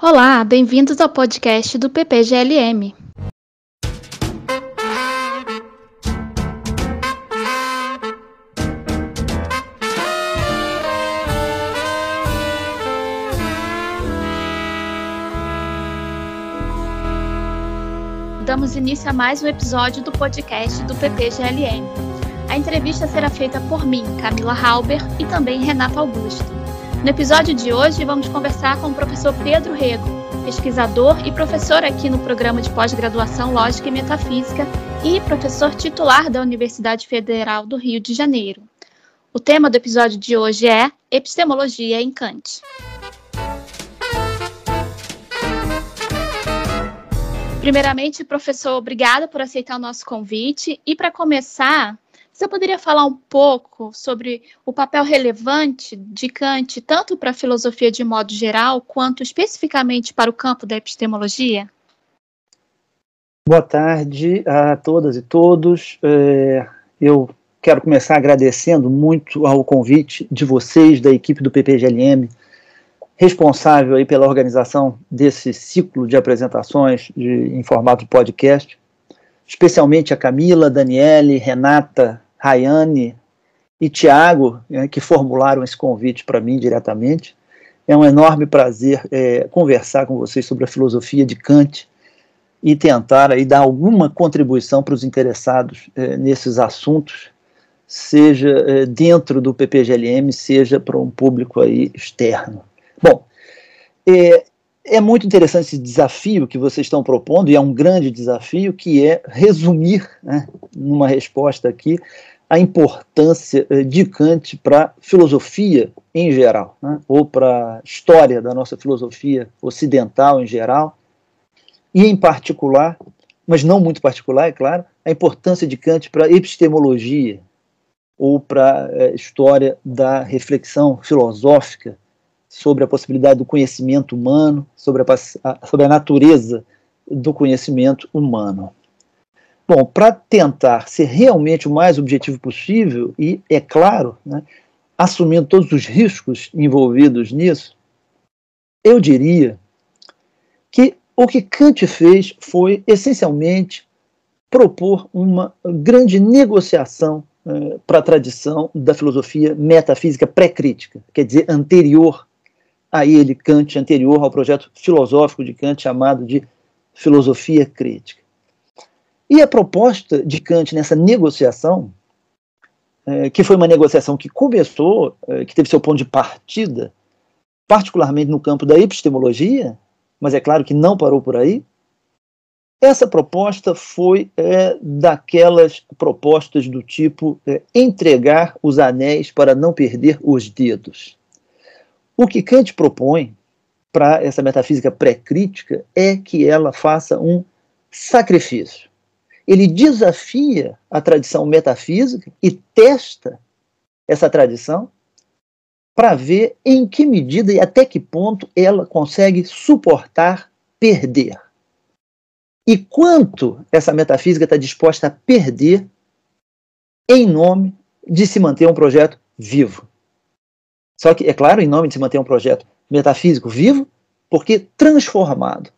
Olá, bem-vindos ao podcast do PPGLM. Damos início a mais um episódio do podcast do PPGLM. A entrevista será feita por mim, Camila Halber, e também Renata Augusto. No episódio de hoje, vamos conversar com o professor Pedro Rego, pesquisador e professor aqui no programa de pós-graduação Lógica e Metafísica e professor titular da Universidade Federal do Rio de Janeiro. O tema do episódio de hoje é Epistemologia em Kant. Primeiramente, professor, obrigada por aceitar o nosso convite. E para começar, você poderia falar um pouco sobre o papel relevante de Kant, tanto para a filosofia de modo geral, quanto especificamente para o campo da epistemologia? Boa tarde a todas e todos. É, eu quero começar agradecendo muito ao convite de vocês, da equipe do PPGLM, responsável aí pela organização desse ciclo de apresentações de, em formato podcast, especialmente a Camila, Daniele, Renata, Rayane e Tiago, né, que formularam esse convite para mim diretamente. É um enorme prazer é, conversar com vocês sobre a filosofia de Kant e tentar aí dar alguma contribuição para os interessados é, nesses assuntos, seja é, dentro do PPGLM, seja para um público aí externo. Bom, é, muito interessante esse desafio que vocês estão propondo, e é um grande desafio, que é resumir, né, numa resposta aqui, a importância eh, de Kant para a filosofia em geral, né, ou para a história da nossa filosofia ocidental em geral, e em particular, mas não muito particular, é claro, a importância de Kant para a epistemologia, ou para a eh, história da reflexão filosófica sobre a possibilidade do conhecimento humano, sobre a, sobre a natureza do conhecimento humano. Bom, para tentar ser realmente o mais objetivo possível, e, é claro, né, assumindo todos os riscos envolvidos nisso, eu diria que o que Kant fez foi, essencialmente, propor uma grande negociação eh, para a tradição da filosofia metafísica pré-crítica, quer dizer, anterior a ele, Kant, anterior ao projeto filosófico de Kant chamado de filosofia crítica. E a proposta de Kant nessa negociação, é, que foi uma negociação que começou, é, que teve seu ponto de partida, particularmente no campo da epistemologia, mas é claro que não parou por aí, essa proposta foi é, daquelas propostas do tipo é, entregar os anéis para não perder os dedos. O que Kant propõe para essa metafísica pré-crítica é que ela faça um sacrifício. Ele desafia a tradição metafísica e testa essa tradição para ver em que medida e até que ponto ela consegue suportar perder. E quanto essa metafísica está disposta a perder em nome de se manter um projeto vivo. Só que, é claro, em nome de se manter um projeto metafísico vivo, porque transformado.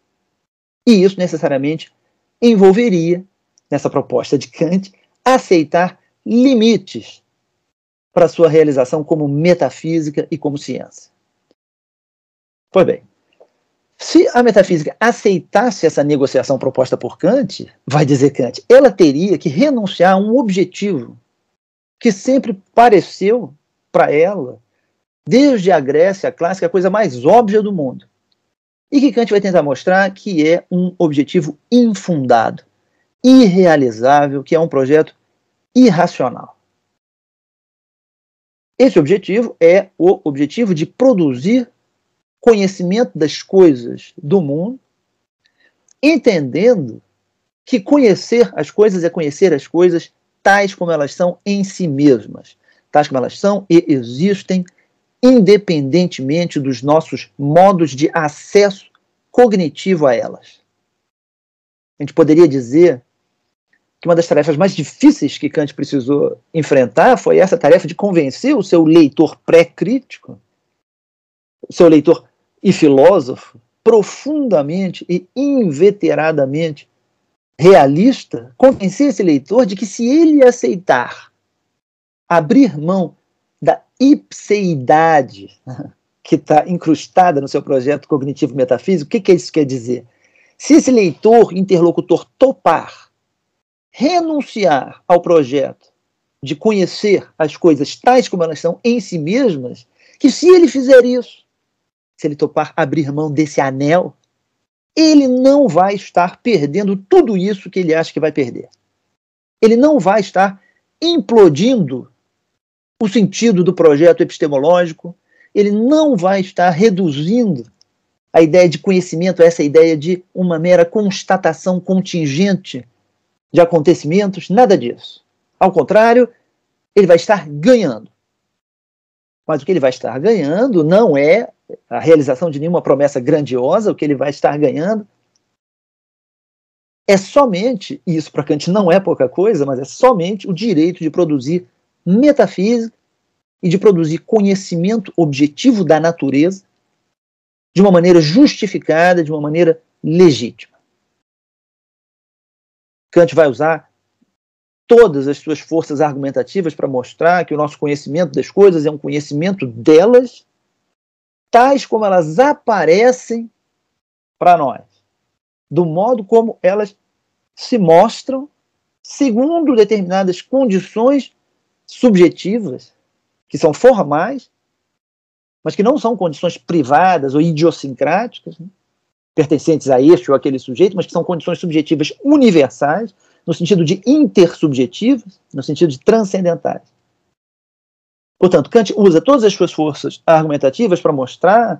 E isso necessariamente envolveria, nessa proposta de Kant, aceitar limites para sua realização como metafísica e como ciência. Pois bem, se a metafísica aceitasse essa negociação proposta por Kant, vai dizer Kant, ela teria que renunciar a um objetivo que sempre pareceu para ela desde a Grécia clássica, a coisa mais óbvia do mundo. E que Kant vai tentar mostrar que é um objetivo infundado, irrealizável, que é um projeto irracional. Esse objetivo é o objetivo de produzir conhecimento das coisas do mundo, entendendo que conhecer as coisas é conhecer as coisas tais como elas são em si mesmas, tais como elas são e existem independentemente dos nossos modos de acesso cognitivo a elas. A gente poderia dizer que uma das tarefas mais difíceis que Kant precisou enfrentar foi essa tarefa de convencer o seu leitor pré-crítico, o seu leitor e filósofo, profundamente e inveteradamente realista, convencer esse leitor de que se ele aceitar abrir mão da ipseidade que está incrustada no seu projeto cognitivo metafísico, o que, que isso quer dizer? Se esse leitor, interlocutor, topar, renunciar ao projeto de conhecer as coisas tais como elas são em si mesmas, que se ele fizer isso, se ele topar abrir mão desse anel, ele não vai estar perdendo tudo isso que ele acha que vai perder. Ele não vai estar implodindo o sentido do projeto epistemológico, ele não vai estar reduzindo a ideia de conhecimento a essa ideia de uma mera constatação contingente de acontecimentos, nada disso. Ao contrário, ele vai estar ganhando. Mas o que ele vai estar ganhando não é a realização de nenhuma promessa grandiosa, o que ele vai estar ganhando é somente, e isso para Kant não é pouca coisa, mas é somente o direito de produzir metafísica e de produzir conhecimento objetivo da natureza de uma maneira justificada, de uma maneira legítima. Kant vai usar todas as suas forças argumentativas para mostrar que o nosso conhecimento das coisas é um conhecimento delas, tais como elas aparecem para nós, do modo como elas se mostram segundo determinadas condições subjetivas, que são formais, mas que não são condições privadas ou idiosincráticas, né? pertencentes a este ou aquele sujeito, mas que são condições subjetivas universais, no sentido de intersubjetivas, no sentido de transcendentais. Portanto, Kant usa todas as suas forças argumentativas para mostrar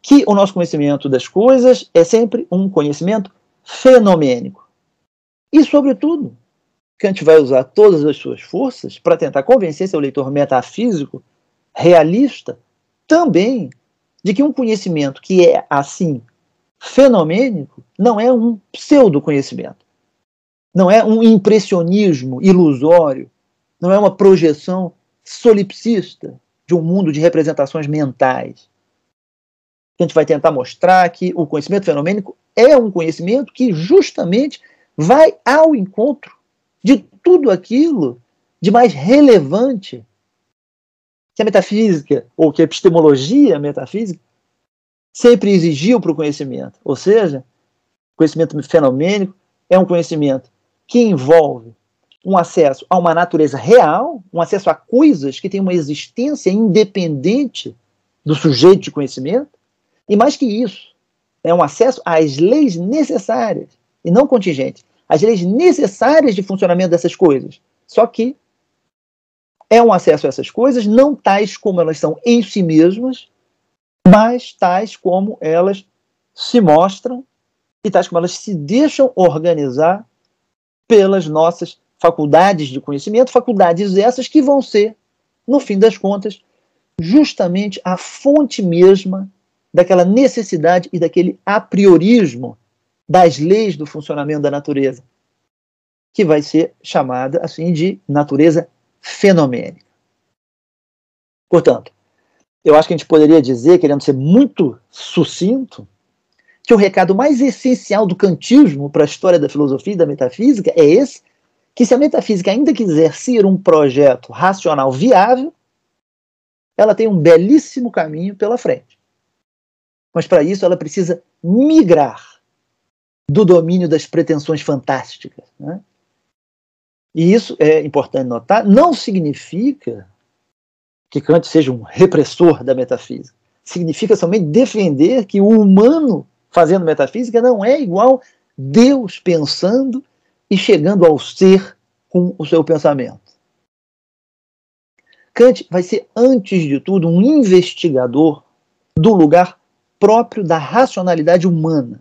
que o nosso conhecimento das coisas é sempre um conhecimento fenomênico. E, sobretudo, Kant vai usar todas as suas forças para tentar convencer seu leitor metafísico, realista, também de que um conhecimento que é assim fenomênico não é um pseudo-conhecimento. Não é um impressionismo ilusório, não é uma projeção solipsista de um mundo de representações mentais. A gente vai tentar mostrar que o conhecimento fenomênico é um conhecimento que justamente vai ao encontro de tudo aquilo de mais relevante que a metafísica, ou que a epistemologia metafísica, sempre exigiu para o conhecimento. Ou seja, conhecimento fenomênico é um conhecimento que envolve um acesso a uma natureza real, um acesso a coisas que têm uma existência independente do sujeito de conhecimento, e mais que isso, é um acesso às leis necessárias, e não contingentes, as leis necessárias de funcionamento dessas coisas. Só que é um acesso a essas coisas não tais como elas são em si mesmas, mas tais como elas se mostram e tais como elas se deixam organizar pelas nossas faculdades de conhecimento, faculdades essas que vão ser, no fim das contas, justamente a fonte mesma daquela necessidade e daquele a priorismo das leis do funcionamento da natureza, que vai ser chamada assim de natureza fenomênica. Portanto, eu acho que a gente poderia dizer, querendo ser muito sucinto, que o recado mais essencial do kantismo para a história da filosofia e da metafísica é esse, que se a metafísica ainda quiser ser um projeto racional viável, ela tem um belíssimo caminho pela frente. Mas para isso ela precisa migrar do domínio das pretensões fantásticas. Né? E isso é importante notar, não significa que Kant seja um repressor da metafísica. Significa somente defender que o humano fazendo metafísica não é igual Deus pensando e chegando ao ser com o seu pensamento. Kant vai ser, antes de tudo, um investigador do lugar próprio da racionalidade humana.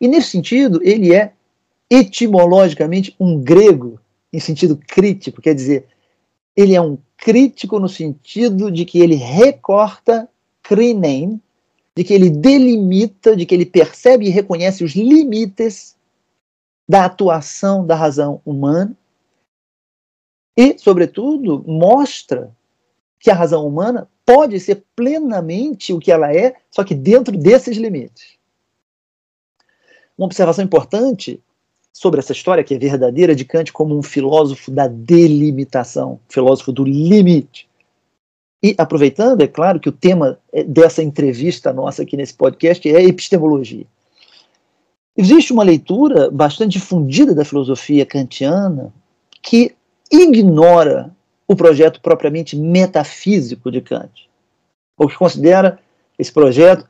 E nesse sentido, ele é etimologicamente um grego em sentido crítico, quer dizer, ele é um crítico no sentido de que ele recorta crinem, de que ele delimita, de que ele percebe e reconhece os limites da atuação da razão humana e, sobretudo, mostra que a razão humana pode ser plenamente o que ela é, só que dentro desses limites. Uma observação importante sobre essa história, que é verdadeira, de Kant como um filósofo da delimitação, filósofo do limite. E aproveitando, é claro que o tema é, dessa entrevista nossa aqui nesse podcast é epistemologia. Existe uma leitura bastante difundida da filosofia kantiana que ignora o projeto propriamente metafísico de Kant, ou que considera esse projeto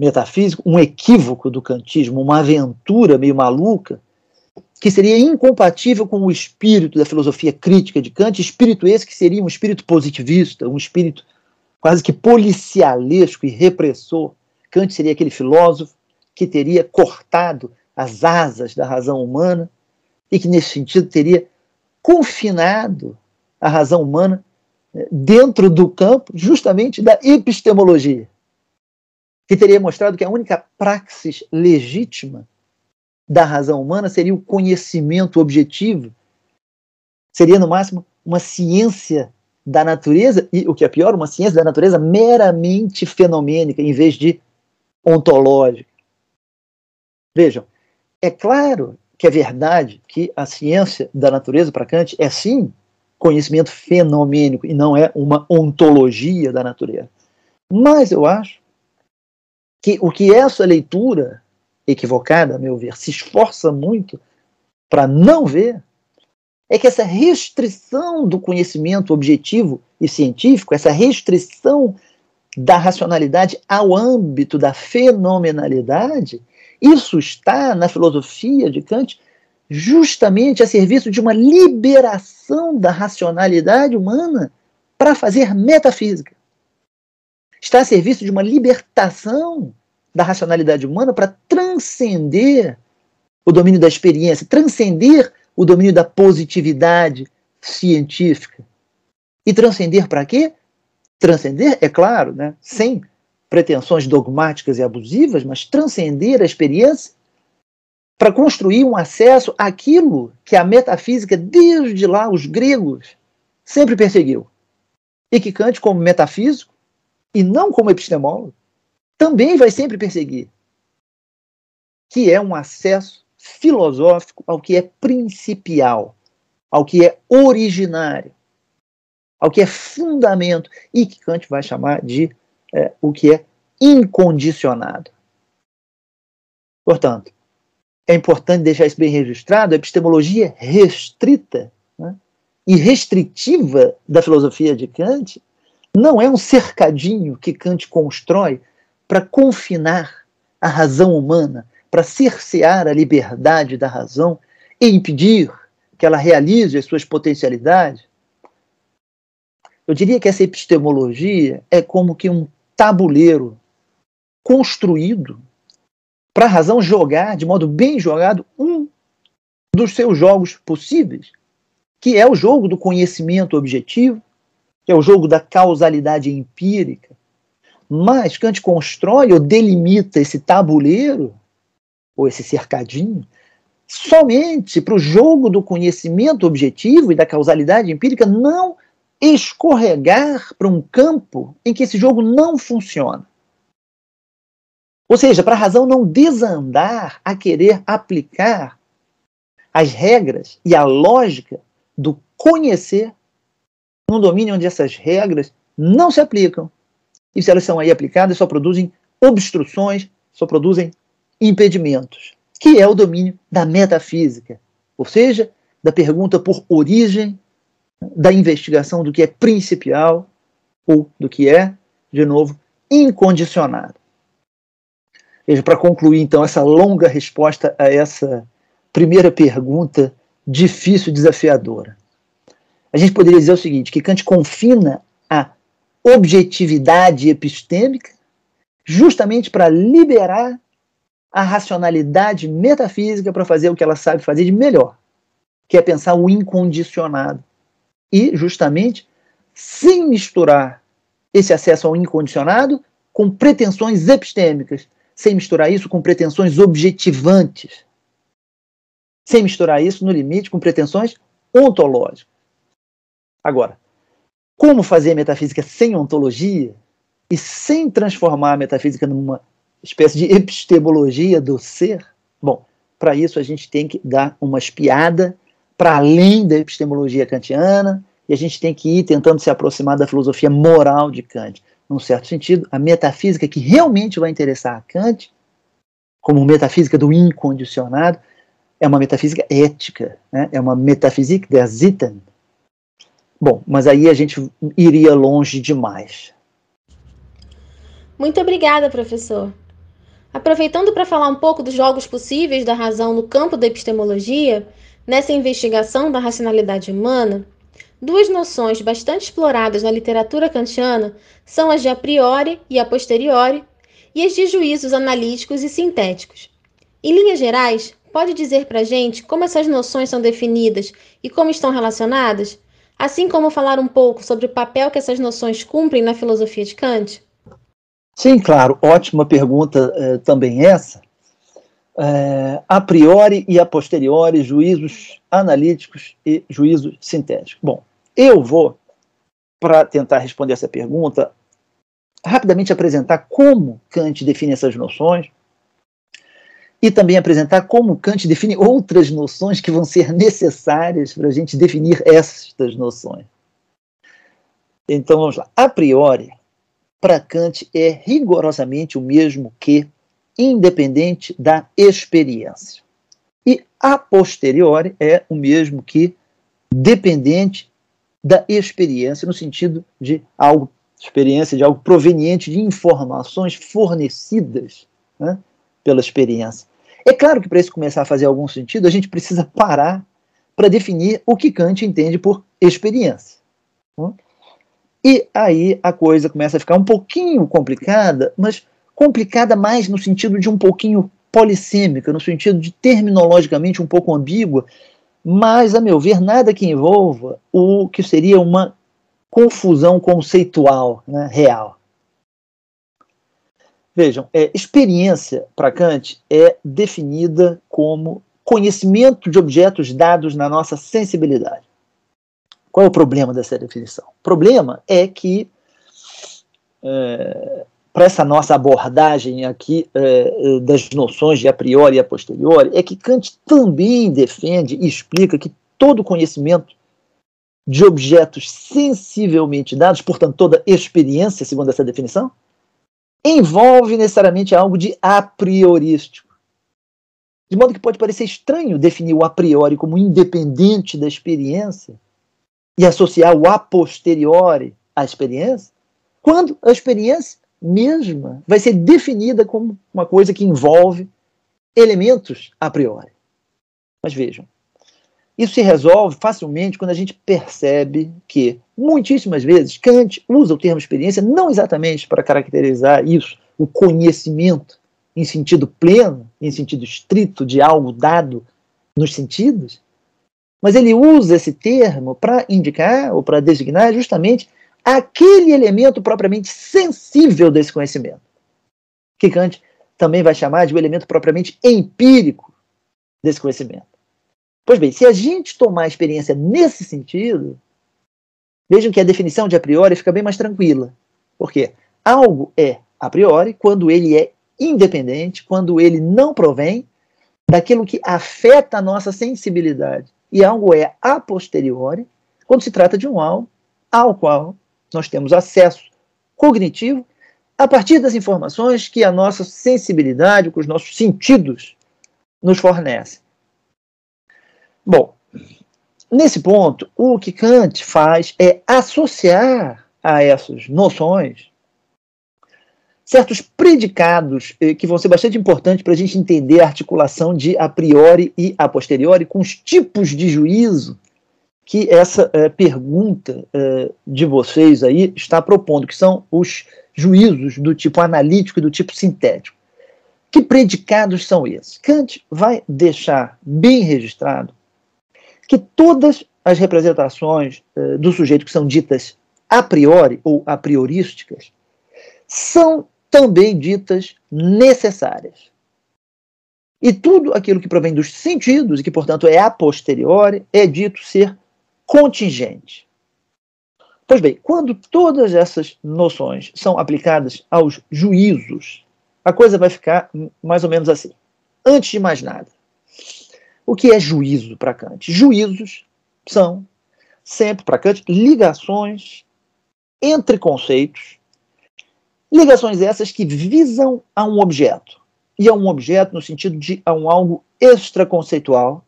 metafísico um equívoco do kantismo, uma aventura meio maluca, que seria incompatível com o espírito da filosofia crítica de Kant, espírito esse que seria um espírito positivista, um espírito quase que policialesco e repressor. Kant seria aquele filósofo que teria cortado as asas da razão humana e que, nesse sentido, teria confinado a razão humana né, dentro do campo justamente da epistemologia, que teria mostrado que a única praxis legítima da razão humana seria o conhecimento objetivo, seria, no máximo, uma ciência da natureza, e o que é pior, uma ciência da natureza meramente fenomênica, em vez de ontológica. Vejam, é claro que é verdade que a ciência da natureza para Kant é sim conhecimento fenomênico e não é uma ontologia da natureza. Mas eu acho que o que essa leitura equivocada, a meu ver, se esforça muito para não ver é que essa restrição do conhecimento objetivo e científico, essa restrição da racionalidade ao âmbito da fenomenalidade, isso está na filosofia de Kant justamente a serviço de uma liberação da racionalidade humana para fazer metafísica. Está a serviço de uma libertação da racionalidade humana para transcender o domínio da experiência, transcender o domínio da positividade científica. E transcender para quê? Transcender, é claro, né, sem pretensões dogmáticas e abusivas, mas transcender a experiência para construir um acesso àquilo que a metafísica, desde lá, os gregos, sempre perseguiu. E que Kant, como metafísico, e não como epistemólogo, também vai sempre perseguir. Que é um acesso filosófico ao que é principial, ao que é originário, ao que é fundamento, e que Kant vai chamar de é, o que é incondicionado. Portanto, é importante deixar isso bem registrado: a epistemologia restrita né, e restritiva da filosofia de Kant não é um cercadinho que Kant constrói para confinar a razão humana, para cercear a liberdade da razão e impedir que ela realize as suas potencialidades. Eu diria que essa epistemologia é como que um tabuleiro construído para a razão jogar, de modo bem jogado, um dos seus jogos possíveis, que é o jogo do conhecimento objetivo, que é o jogo da causalidade empírica. Mas Kant constrói ou delimita esse tabuleiro, ou esse cercadinho, somente para o jogo do conhecimento objetivo e da causalidade empírica não escorregar para um campo em que esse jogo não funciona. Ou seja, para a razão não desandar a querer aplicar as regras e a lógica do conhecer num domínio onde essas regras não se aplicam. E se elas são aí aplicadas, só produzem obstruções, só produzem impedimentos, que é o domínio da metafísica, ou seja, da pergunta por origem da investigação do que é principial ou do que é, de novo, incondicionado. Veja, para concluir então essa longa resposta a essa primeira pergunta difícil e desafiadora. A gente poderia dizer o seguinte, que Kant confina a objetividade epistêmica justamente para liberar a racionalidade metafísica para fazer o que ela sabe fazer de melhor, que é pensar o incondicionado e, justamente, sem misturar esse acesso ao incondicionado com pretensões epistêmicas, sem misturar isso com pretensões objetivantes, sem misturar isso, no limite, com pretensões ontológicas. Agora, como fazer metafísica sem ontologia e sem transformar a metafísica numa espécie de epistemologia do ser? Bom, para isso a gente tem que dar uma espiada para além da epistemologia kantiana e a gente tem que ir tentando se aproximar da filosofia moral de Kant. Num certo sentido, a metafísica que realmente vai interessar a Kant, como metafísica do incondicionado, é uma metafísica ética, né? é uma metafísica der Sitten. Bom, mas aí a gente iria longe demais. Muito obrigada, professor. Aproveitando para falar um pouco dos jogos possíveis da razão no campo da epistemologia, nessa investigação da racionalidade humana, duas noções bastante exploradas na literatura kantiana são as de a priori e a posteriori, e as de juízos analíticos e sintéticos. Em linhas gerais, pode dizer para a gente como essas noções são definidas e como estão relacionadas, assim como falar um pouco sobre o papel que essas noções cumprem na filosofia de Kant? Sim, claro, ótima pergunta eh, também essa. É, a priori e a posteriori, juízos analíticos e juízos sintéticos. Bom, eu vou, para tentar responder essa pergunta, rapidamente apresentar como Kant define essas noções e também apresentar como Kant define outras noções que vão ser necessárias para a gente definir estas noções. Então vamos lá. A priori para Kant é rigorosamente o mesmo que independente da experiência. E a posteriori é o mesmo que dependente da experiência, no sentido de algo, experiência de algo proveniente de informações fornecidas né, pela experiência. É claro que para isso começar a fazer algum sentido, a gente precisa parar para definir o que Kant entende por experiência. E aí a coisa começa a ficar um pouquinho complicada, mas complicada mais no sentido de um pouquinho polissêmica, no sentido de terminologicamente um pouco ambígua, mas, a meu ver, nada que envolva o que seria uma confusão conceitual né, real. Vejam, é, experiência para Kant é definida como conhecimento de objetos dados na nossa sensibilidade. Qual é o problema dessa definição? O problema é que, é, para essa nossa abordagem aqui é, das noções de a priori e a posteriori, é que Kant também defende e explica que todo conhecimento de objetos sensivelmente dados, portanto, toda experiência, segundo essa definição, envolve necessariamente algo de a priorístico. De modo que pode parecer estranho definir o a priori como independente da experiência, e associar o a posteriori à experiência, quando a experiência mesma vai ser definida como uma coisa que envolve elementos a priori. Mas vejam, isso se resolve facilmente quando a gente percebe que, muitíssimas vezes, Kant usa o termo experiência não exatamente para caracterizar isso, o conhecimento em sentido pleno, em sentido estrito de algo dado nos sentidos, mas ele usa esse termo para indicar ou para designar justamente aquele elemento propriamente sensível desse conhecimento, que Kant também vai chamar de o um elemento propriamente empírico desse conhecimento. Pois bem, se a gente tomar a experiência nesse sentido, vejam que a definição de a priori fica bem mais tranquila. Porque algo é a priori quando ele é independente, quando ele não provém daquilo que afeta a nossa sensibilidade e algo é a posteriori quando se trata de um algo ao qual nós temos acesso cognitivo a partir das informações que a nossa sensibilidade, que os nossos sentidos nos fornecem. Bom, nesse ponto, o que Kant faz é associar a essas noções certos predicados eh, que vão ser bastante importantes para a gente entender a articulação de a priori e a posteriori com os tipos de juízo que essa eh, pergunta eh, de vocês aí está propondo, que são os juízos do tipo analítico e do tipo sintético. Que predicados são esses? Kant vai deixar bem registrado que todas as representações do sujeito que são ditas a priori ou a priorísticas são também ditas necessárias. E tudo aquilo que provém dos sentidos, e que, portanto, é a posteriori, é dito ser contingente. Pois bem, quando todas essas noções são aplicadas aos juízos, a coisa vai ficar mais ou menos assim. Antes de mais nada, o que é juízo para Kant? Juízos são, sempre para Kant, ligações entre conceitos, ligações essas que visam a um objeto. E a um objeto no sentido de a um algo extraconceitual,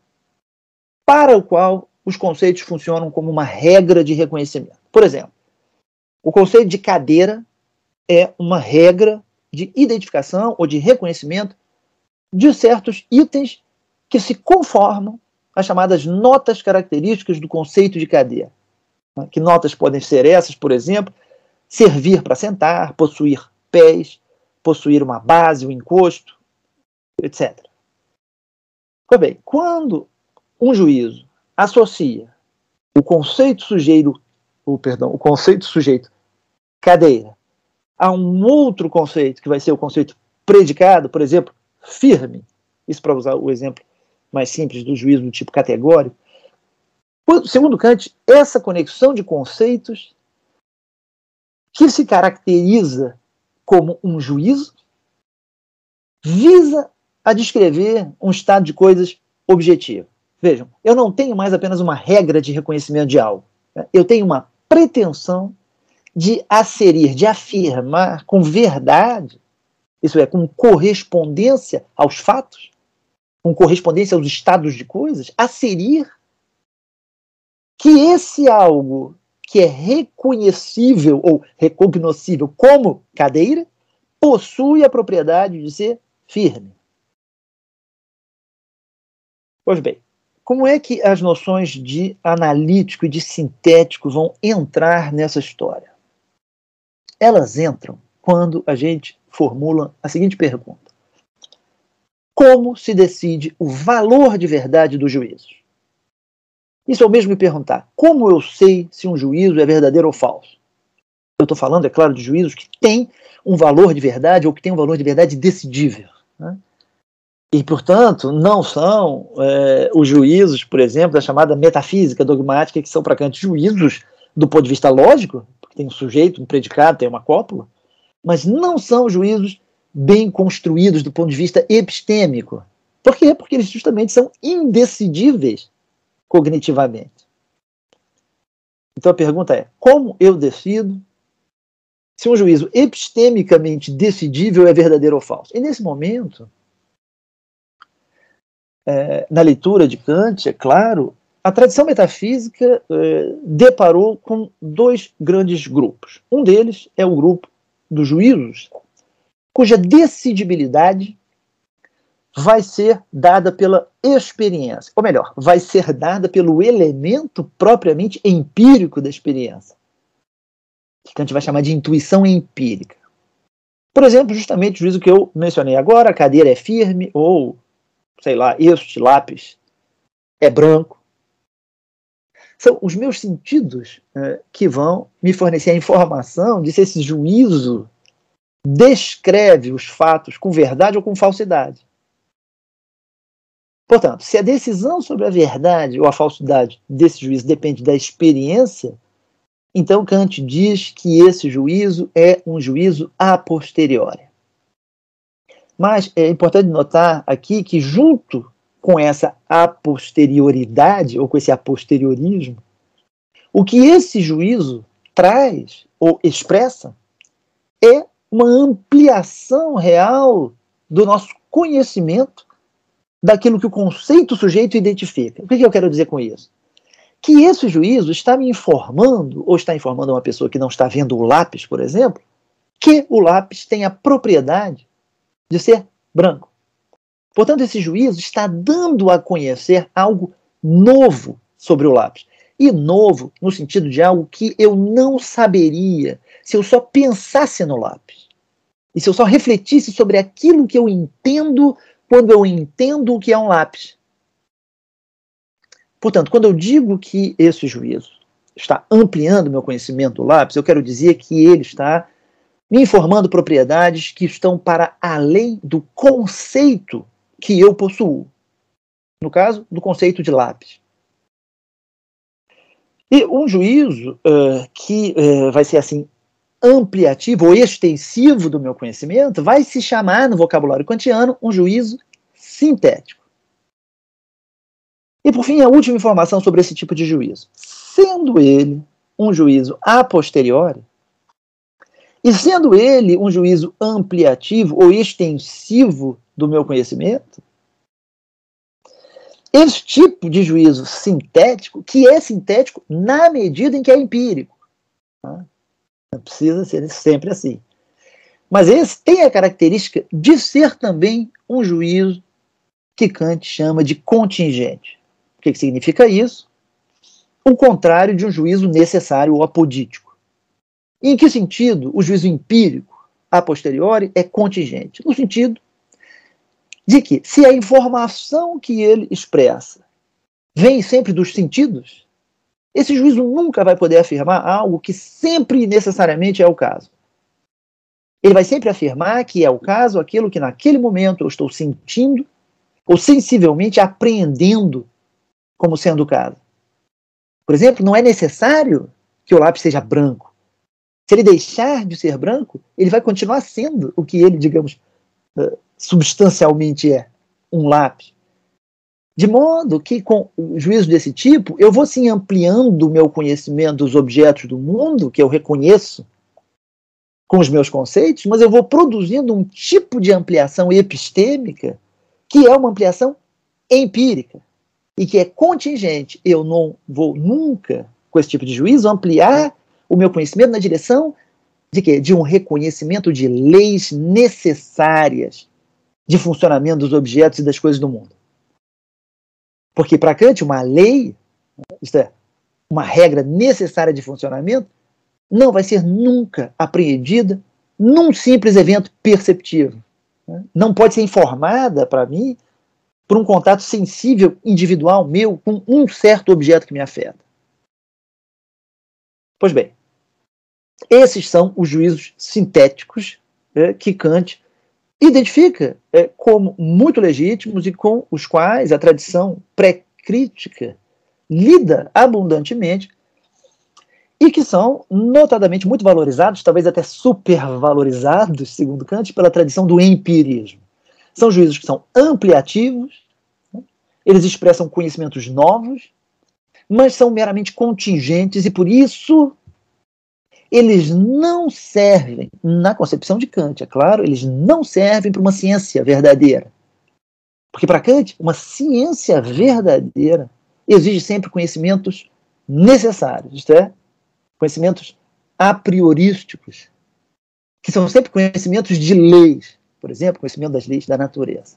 para o qual os conceitos funcionam como uma regra de reconhecimento. Por exemplo, o conceito de cadeira é uma regra de identificação ou de reconhecimento de certos itens que se conformam às chamadas notas características do conceito de cadeira. Que notas podem ser essas, por exemplo, servir para sentar, possuir pés, possuir uma base, um encosto, etc. Pois bem, quando um juízo associa o conceito sujeito o perdão, o conceito sujeito cadeira a um outro conceito que vai ser o conceito predicado, por exemplo, firme. Isso para usar o exemplo mais simples do juízo do tipo categórico. Segundo Kant, essa conexão de conceitos que se caracteriza como um juízo visa a descrever um estado de coisas objetivo. Vejam, eu não tenho mais apenas uma regra de reconhecimento de algo. Né? Eu tenho uma pretensão de asserir, de afirmar com verdade, isso é, com correspondência aos fatos, com correspondência aos estados de coisas, asserir que esse algo que é reconhecível ou recognoscível como cadeira possui a propriedade de ser firme. Pois bem, como é que as noções de analítico e de sintético vão entrar nessa história? Elas entram quando a gente formula a seguinte pergunta: Como se decide o valor de verdade dos juízos? Isso é o mesmo que perguntar: como eu sei se um juízo é verdadeiro ou falso? Eu estou falando, é claro, de juízos que têm um valor de verdade ou que têm um valor de verdade decidível. Né? E, portanto, não são é, os juízos, por exemplo, da chamada metafísica dogmática, que são para Kant juízos do ponto de vista lógico, porque tem um sujeito, um predicado, tem uma cópula, mas não são juízos bem construídos do ponto de vista epistêmico. Por quê? Porque eles justamente são indecidíveis cognitivamente. Então a pergunta é: como eu decido se um juízo epistemicamente decidível é verdadeiro ou falso? E nesse momento, é, na leitura de Kant, é claro, a tradição metafísica é, deparou com dois grandes grupos. Um deles é o grupo dos juízos, cuja decidibilidade vai ser dada pela experiência, ou melhor, vai ser dada pelo elemento propriamente empírico da experiência, que Kant vai chamar de intuição empírica. Por exemplo, justamente o juízo que eu mencionei agora, a cadeira é firme, ou sei lá, este lápis é branco. São os meus sentidos é, que vão me fornecer a informação de se esse juízo descreve os fatos com verdade ou com falsidade. Portanto, se a decisão sobre a verdade ou a falsidade desse juízo depende da experiência, então Kant diz que esse juízo é um juízo a posteriori. Mas é importante notar aqui que, junto com essa a posterioridade, ou com esse a posteriorismo, o que esse juízo traz ou expressa é uma ampliação real do nosso conhecimento daquilo que o conceito sujeito identifica. O que eu quero dizer com isso? Que esse juízo está me informando, ou está informando uma pessoa que não está vendo o lápis, por exemplo, que o lápis tem a propriedade de ser branco. Portanto, esse juízo está dando a conhecer algo novo sobre o lápis. E novo no sentido de algo que eu não saberia se eu só pensasse no lápis. E se eu só refletisse sobre aquilo que eu entendo quando eu entendo o que é um lápis. Portanto, quando eu digo que esse juízo está ampliando meu conhecimento do lápis, eu quero dizer que ele está me informando propriedades que estão para além do conceito que eu possuo. No caso, do conceito de lápis. E um juízo uh, que uh, vai ser assim ampliativo ou extensivo do meu conhecimento vai se chamar no vocabulário kantiano um juízo sintético. E por fim, a última informação sobre esse tipo de juízo. Sendo ele um juízo a posteriori, e sendo ele um juízo ampliativo ou extensivo do meu conhecimento, esse tipo de juízo sintético, que é sintético na medida em que é empírico. Tá? Precisa ser sempre assim. Mas esse tem a característica de ser também um juízo que Kant chama de contingente. O que, que significa isso? O contrário de um juízo necessário ou apodítico. Em que sentido o juízo empírico, a posteriori, é contingente? No sentido de que, se a informação que ele expressa vem sempre dos sentidos, esse juízo nunca vai poder afirmar algo que sempre necessariamente é o caso. Ele vai sempre afirmar que é o caso aquilo que naquele momento eu estou sentindo ou sensivelmente apreendendo como sendo o caso. Por exemplo, não é necessário que o lápis seja branco. Se ele deixar de ser branco, ele vai continuar sendo o que ele, digamos, eh, substancialmente é, um lápis. De modo que, com o juízo desse tipo, eu vou sim ampliando o meu conhecimento dos objetos do mundo, que eu reconheço com os meus conceitos, mas eu vou produzindo um tipo de ampliação epistêmica que é uma ampliação empírica e que é contingente. Eu não vou nunca, com esse tipo de juízo, ampliar o meu conhecimento na direção de quê? De um reconhecimento de leis necessárias de funcionamento dos objetos e das coisas do mundo. Porque para Kant, uma lei, isto é, uma regra necessária de funcionamento, não vai ser nunca apreendida num simples evento perceptivo. Né? Não pode ser informada para mim por um contato sensível, individual meu, com um certo objeto que me afeta. Pois bem, esses são os juízos sintéticos é, que Kant identifica é, como muito legítimos e com os quais a tradição pré-crítica lida abundantemente e que são notadamente muito valorizados, talvez até supervalorizados, segundo Kant, pela tradição do empirismo. São juízos que são ampliativos, eles expressam conhecimentos novos, mas são meramente contingentes e por isso eles não servem, na concepção de Kant, é claro, eles não servem para uma ciência verdadeira. Porque para Kant, uma ciência verdadeira exige sempre conhecimentos necessários, isto é, conhecimentos a priorísticos, que são sempre conhecimentos de leis, por exemplo, conhecimento das leis da natureza.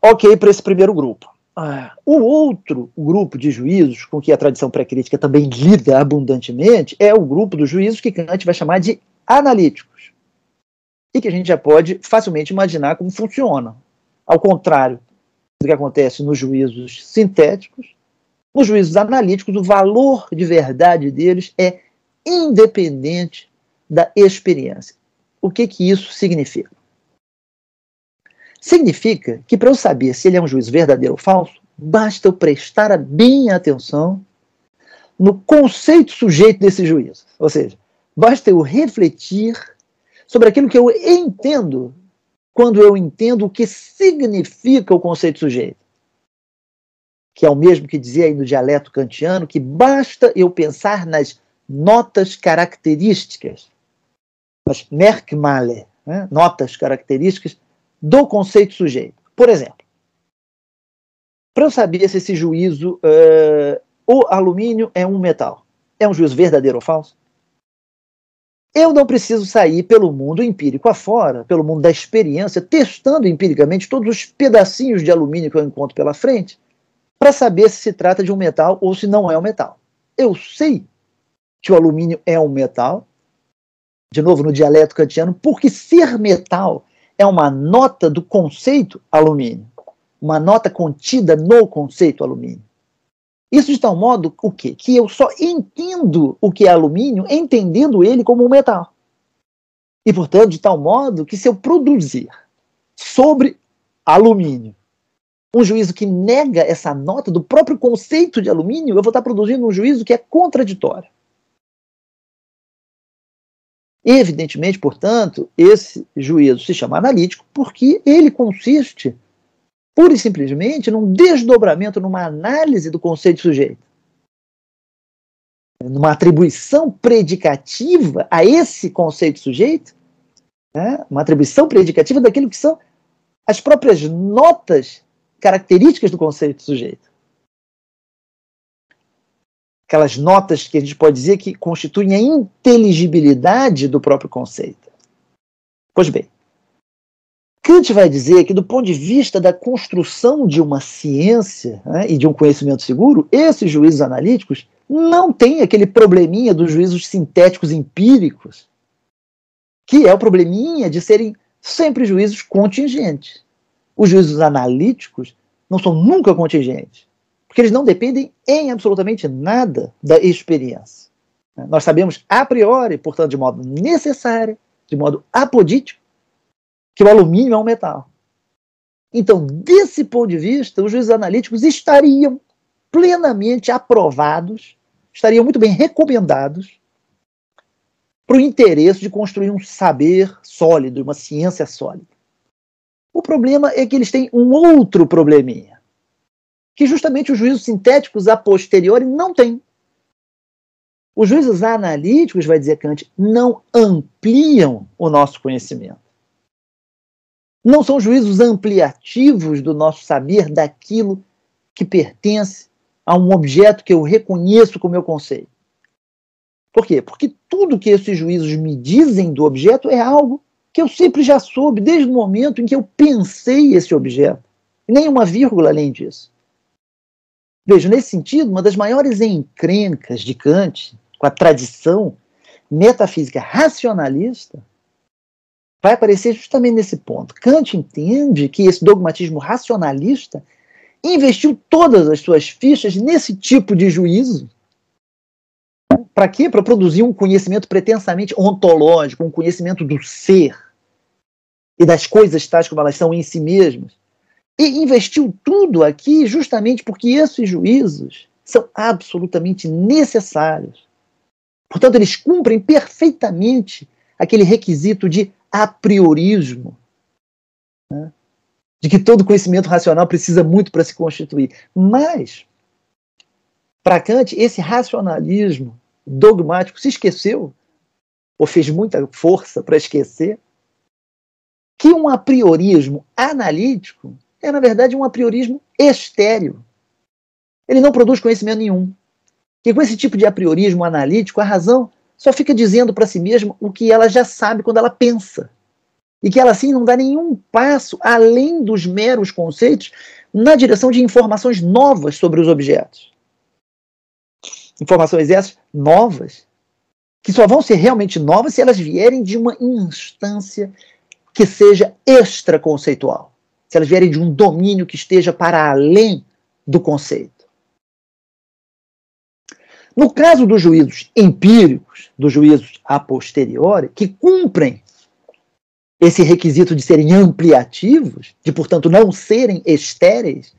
Ok para esse primeiro grupo. O outro grupo de juízos com que a tradição pré-crítica também lida abundantemente é o grupo dos juízos que Kant vai chamar de analíticos. E que a gente já pode facilmente imaginar como funcionam. Ao contrário do que acontece nos juízos sintéticos, nos juízos analíticos, o valor de verdade deles é independente da experiência. O que, que isso significa? Significa que para eu saber se ele é um juiz verdadeiro ou falso, basta eu prestar bem atenção no conceito sujeito desse juízo. Ou seja, basta eu refletir sobre aquilo que eu entendo quando eu entendo o que significa o conceito sujeito. Que é o mesmo que dizia aí no dialeto kantiano, que basta eu pensar nas notas características, as Merkmale, né, notas características do conceito sujeito. Por exemplo, para eu saber se esse juízo, uh, o alumínio é um metal, é um juízo verdadeiro ou falso? Eu não preciso sair pelo mundo empírico afora, pelo mundo da experiência, testando empiricamente todos os pedacinhos de alumínio que eu encontro pela frente, para saber se se trata de um metal ou se não é um metal. Eu sei que o alumínio é um metal, de novo no dialeto kantiano, porque ser metal é uma nota do conceito alumínio, uma nota contida no conceito alumínio. Isso de tal modo o quê? Que eu só entendo o que é alumínio entendendo ele como um metal. E, portanto, de tal modo que se eu produzir sobre alumínio um juízo que nega essa nota do próprio conceito de alumínio, eu vou estar produzindo um juízo que é contraditório. Evidentemente, portanto, esse juízo se chama analítico porque ele consiste, pura e simplesmente, num desdobramento, numa análise do conceito de sujeito. Numa atribuição predicativa a esse conceito de sujeito, né? uma atribuição predicativa daquilo que são as próprias notas características do conceito de sujeito aquelas notas que a gente pode dizer que constituem a inteligibilidade do próprio conceito. Pois bem, Kant vai dizer que, do ponto de vista da construção de uma ciência né, e de um conhecimento seguro, esses juízos analíticos não têm aquele probleminha dos juízos sintéticos empíricos, que é o probleminha de serem sempre juízos contingentes. Os juízos analíticos não são nunca contingentes. Porque eles não dependem em absolutamente nada da experiência. Nós sabemos a priori, portanto, de modo necessário, de modo apodítico, que o alumínio é um metal. Então, desse ponto de vista, os juízes analíticos estariam plenamente aprovados, estariam muito bem recomendados para o interesse de construir um saber sólido, uma ciência sólida. O problema é que eles têm um outro probleminha que justamente os juízos sintéticos a posteriori não têm. Os juízos analíticos, vai dizer Kant, não ampliam o nosso conhecimento. Não são juízos ampliativos do nosso saber daquilo que pertence a um objeto que eu reconheço como meu conceito. Por quê? Porque tudo que esses juízos me dizem do objeto é algo que eu sempre já soube desde o momento em que eu pensei esse objeto. Nem uma vírgula além disso. Veja, nesse sentido, uma das maiores encrencas de Kant com a tradição metafísica racionalista vai aparecer justamente nesse ponto. Kant entende que esse dogmatismo racionalista investiu todas as suas fichas nesse tipo de juízo. Para quê? Para produzir um conhecimento pretensamente ontológico, um conhecimento do ser e das coisas tais como elas são em si mesmas. E investiu tudo aqui justamente porque esses juízos são absolutamente necessários. Portanto, eles cumprem perfeitamente aquele requisito de a priorismo, né? de que todo conhecimento racional precisa muito para se constituir. Mas, para Kant, esse racionalismo dogmático se esqueceu, ou fez muita força para esquecer, que um a priorismo analítico é, na verdade, um apriorismo estéreo. Ele não produz conhecimento nenhum. E com esse tipo de apriorismo analítico, a razão só fica dizendo para si mesma o que ela já sabe quando ela pensa. E que ela, assim, não dá nenhum passo além dos meros conceitos na direção de informações novas sobre os objetos. Informações essas novas, que só vão ser realmente novas se elas vierem de uma instância que seja extraconceitual se elas vierem de um domínio que esteja para além do conceito. No caso dos juízos empíricos, dos juízos a posteriori, que cumprem esse requisito de serem ampliativos, de, portanto, não serem estéreis,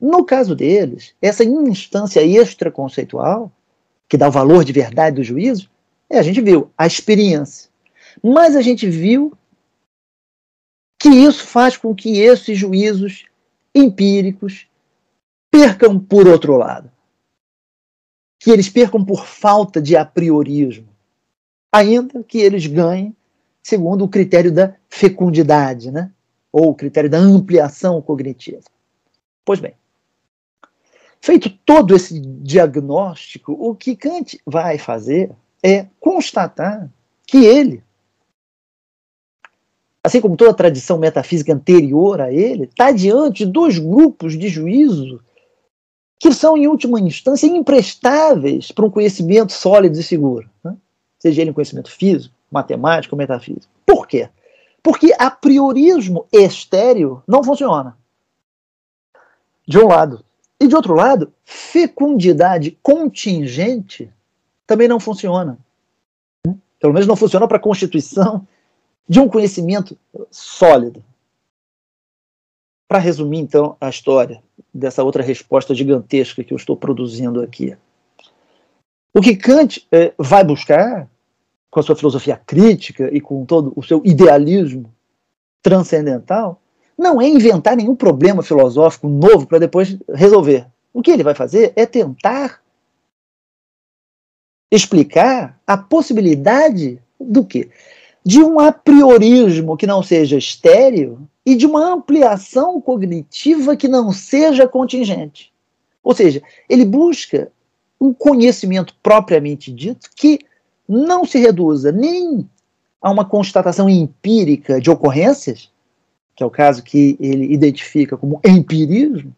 no caso deles, essa instância extraconceitual, que dá o valor de verdade do juízo, é, a gente viu a experiência. Mas a gente viu que isso faz com que esses juízos empíricos percam por outro lado. Que eles percam por falta de apriorismo. Ainda que eles ganhem segundo o critério da fecundidade, né? ou o critério da ampliação cognitiva. Pois bem, feito todo esse diagnóstico, o que Kant vai fazer é constatar que ele assim como toda a tradição metafísica anterior a ele, está diante de dois grupos de juízo que são, em última instância, imprestáveis para um conhecimento sólido e seguro. Né? Seja ele um conhecimento físico, matemático ou metafísico. Por quê? Porque a priorismo estéreo não funciona. De um lado. E de outro lado, fecundidade contingente também não funciona. Pelo menos não funciona para a constituição de um conhecimento sólido. para resumir então a história dessa outra resposta gigantesca que eu estou produzindo aqui. O que Kant é, vai buscar, com a sua filosofia crítica e com todo o seu idealismo transcendental, não é inventar nenhum problema filosófico novo para depois resolver. O que ele vai fazer é tentar explicar a possibilidade do quê? De um apriorismo que não seja estéreo e de uma ampliação cognitiva que não seja contingente. Ou seja, ele busca um conhecimento propriamente dito que não se reduza nem a uma constatação empírica de ocorrências, que é o caso que ele identifica como empirismo,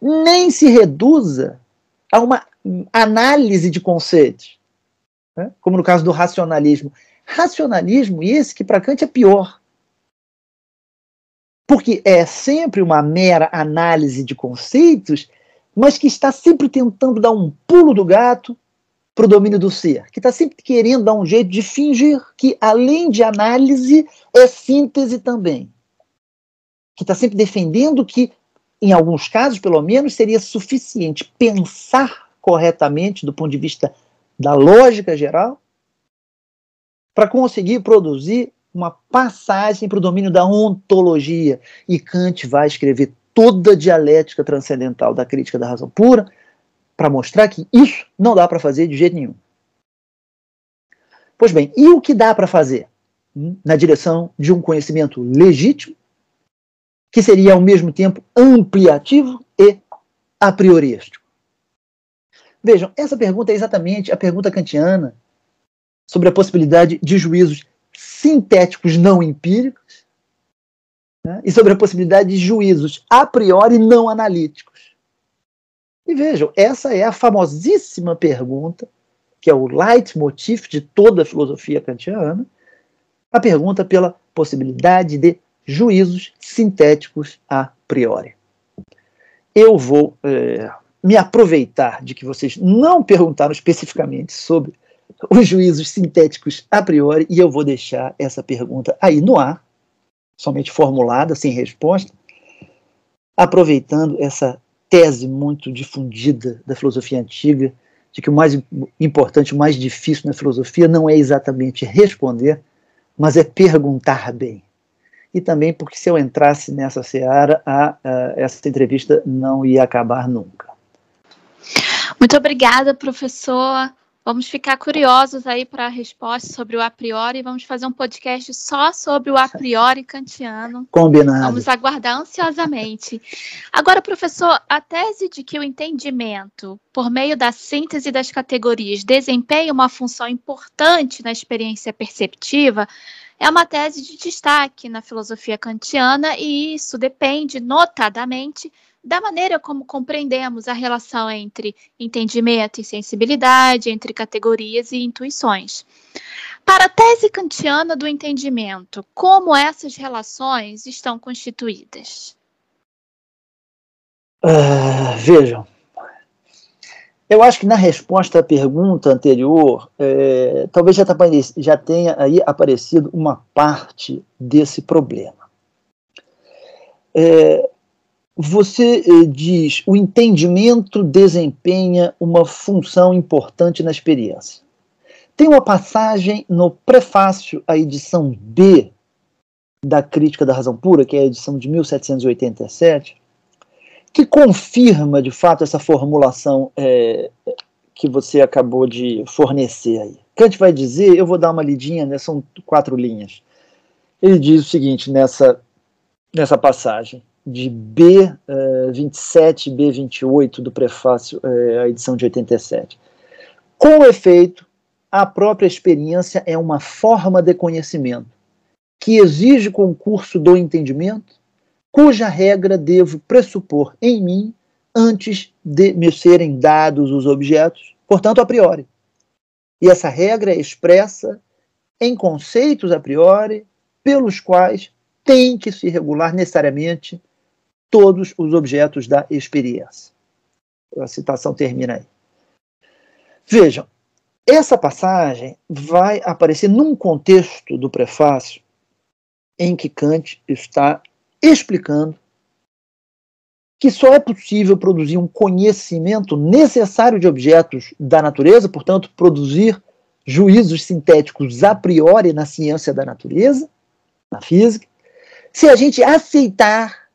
nem se reduza a uma análise de conceitos, né? como no caso do racionalismo. Racionalismo esse que para Kant é pior. Porque é sempre uma mera análise de conceitos, mas que está sempre tentando dar um pulo do gato para o domínio do ser, que está sempre querendo dar um jeito de fingir que, além de análise, é síntese também. Que está sempre defendendo que, em alguns casos, pelo menos, seria suficiente pensar corretamente do ponto de vista da lógica geral para conseguir produzir uma passagem para o domínio da ontologia. E Kant vai escrever toda a dialética transcendental da crítica da razão pura para mostrar que isso não dá para fazer de jeito nenhum. Pois bem, e o que dá para fazer? Hum, na direção de um conhecimento legítimo, que seria ao mesmo tempo ampliativo e a priorístico. Vejam, essa pergunta é exatamente a pergunta kantiana sobre a possibilidade de juízos sintéticos não empíricos né, e sobre a possibilidade de juízos a priori não analíticos. E vejam, essa é a famosíssima pergunta, que é o leitmotiv de toda a filosofia kantiana, a pergunta pela possibilidade de juízos sintéticos a priori. Eu vou é, me aproveitar de que vocês não perguntaram especificamente sobre os juízos sintéticos a priori, e eu vou deixar essa pergunta aí no ar, somente formulada, sem resposta, aproveitando essa tese muito difundida da filosofia antiga, de que o mais importante, o mais difícil na filosofia não é exatamente responder, mas é perguntar bem. E também porque se eu entrasse nessa seara, a, a, essa entrevista não ia acabar nunca. Muito obrigada, professor. Vamos ficar curiosos aí para a resposta sobre o a priori. Vamos fazer um podcast só sobre o a priori kantiano. Combinado. Vamos aguardar ansiosamente. Agora, professor, a tese de que o entendimento, por meio da síntese das categorias, desempenha uma função importante na experiência perceptiva, é uma tese de destaque na filosofia kantiana e isso depende, notadamente, da maneira como compreendemos a relação entre entendimento e sensibilidade, entre categorias e intuições. Para a tese kantiana do entendimento, como essas relações estão constituídas? Uh, vejam, eu acho que na resposta à pergunta anterior, é, talvez já, tá, tenha aí aparecido uma parte desse problema. É, você eh, diz o entendimento desempenha uma função importante na experiência. Tem uma passagem no prefácio à edição B da Crítica da Razão Pura, que é a edição de 1787, que confirma de fato essa formulação é, que você acabou de fornecer aí. Kant vai dizer, eu vou dar uma lidinha, né, são quatro linhas. Ele diz o seguinte nessa, nessa passagem de B27 e B28 do prefácio uh, à edição de 87. Com efeito, a própria experiência é uma forma de conhecimento que exige concurso do entendimento, cuja regra devo pressupor em mim antes de me serem dados os objetos, portanto, a priori. E essa regra é expressa em conceitos a priori, pelos quais tem que se regular necessariamente todos os objetos da experiência. A citação termina aí. Vejam, essa passagem vai aparecer num contexto do prefácio em que Kant está explicando que só é possível produzir um conhecimento necessário de objetos da natureza, portanto, produzir juízos sintéticos a priori na ciência da natureza, na física, se a gente aceitar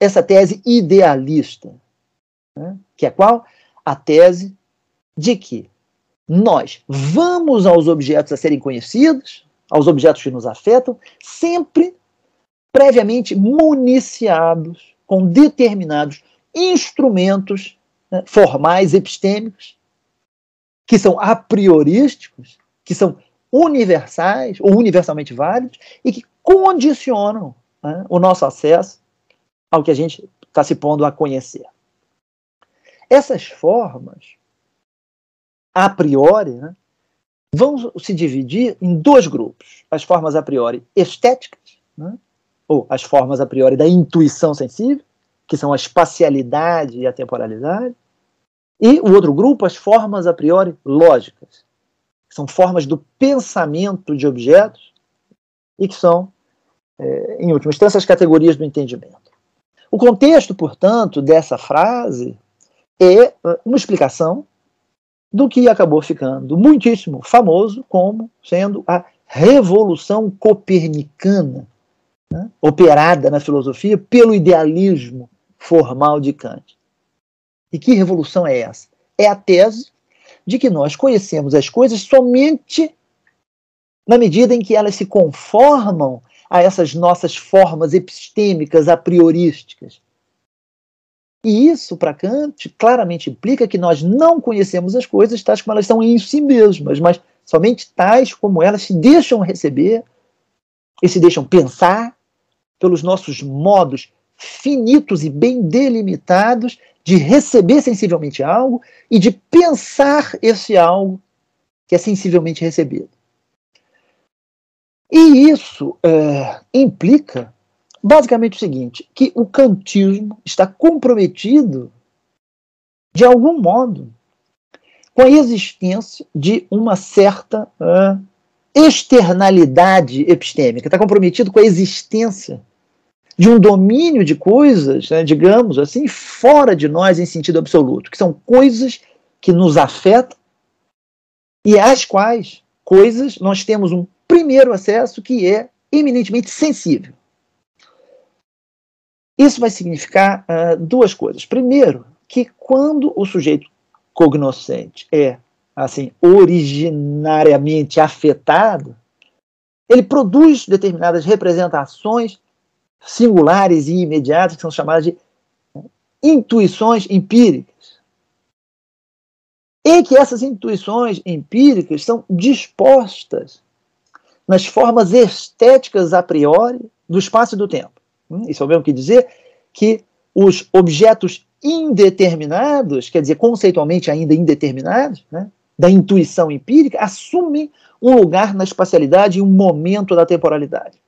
essa tese idealista, né, que é qual? A tese de que nós vamos aos objetos a serem conhecidos, aos objetos que nos afetam, sempre previamente municiados com determinados instrumentos né, formais, epistêmicos, que são a priorísticos, que são universais ou universalmente válidos e que condicionam né, o nosso acesso ao que a gente está se pondo a conhecer. Essas formas, a priori, né, vão se dividir em dois grupos: as formas a priori estéticas, né, ou as formas a priori da intuição sensível, que são a espacialidade e a temporalidade, e o outro grupo, as formas a priori lógicas, que são formas do pensamento de objetos e que são, é, em última instância, as categorias do entendimento. O contexto, portanto, dessa frase é uma explicação do que acabou ficando muitíssimo famoso como sendo a revolução copernicana, né, operada na filosofia pelo idealismo formal de Kant. E que revolução é essa? É a tese de que nós conhecemos as coisas somente na medida em que elas se conformam a essas nossas formas epistêmicas a priorísticas. E isso, para Kant, claramente implica que nós não conhecemos as coisas tais como elas são em si mesmas, mas somente tais como elas se deixam receber e se deixam pensar pelos nossos modos finitos e bem delimitados de receber sensivelmente algo e de pensar esse algo que é sensivelmente recebido. E isso é, implica basicamente o seguinte: que o kantismo está comprometido, de algum modo, com a existência de uma certa uh, externalidade epistêmica, está comprometido com a existência de um domínio de coisas, né, digamos assim, fora de nós em sentido absoluto, que são coisas que nos afetam e às quais coisas nós temos um primeiro acesso que é eminentemente sensível. Isso vai significar uh, duas coisas. Primeiro, que quando o sujeito cognoscente é assim originariamente afetado, ele produz determinadas representações singulares e imediatas que são chamadas de intuições empíricas. E que essas intuições empíricas são dispostas nas formas estéticas a priori do espaço e do tempo. Hum, isso é o mesmo que dizer que os objetos indeterminados, quer dizer, conceitualmente ainda indeterminados, né, da intuição empírica, assumem um lugar na espacialidade e um momento da temporalidade.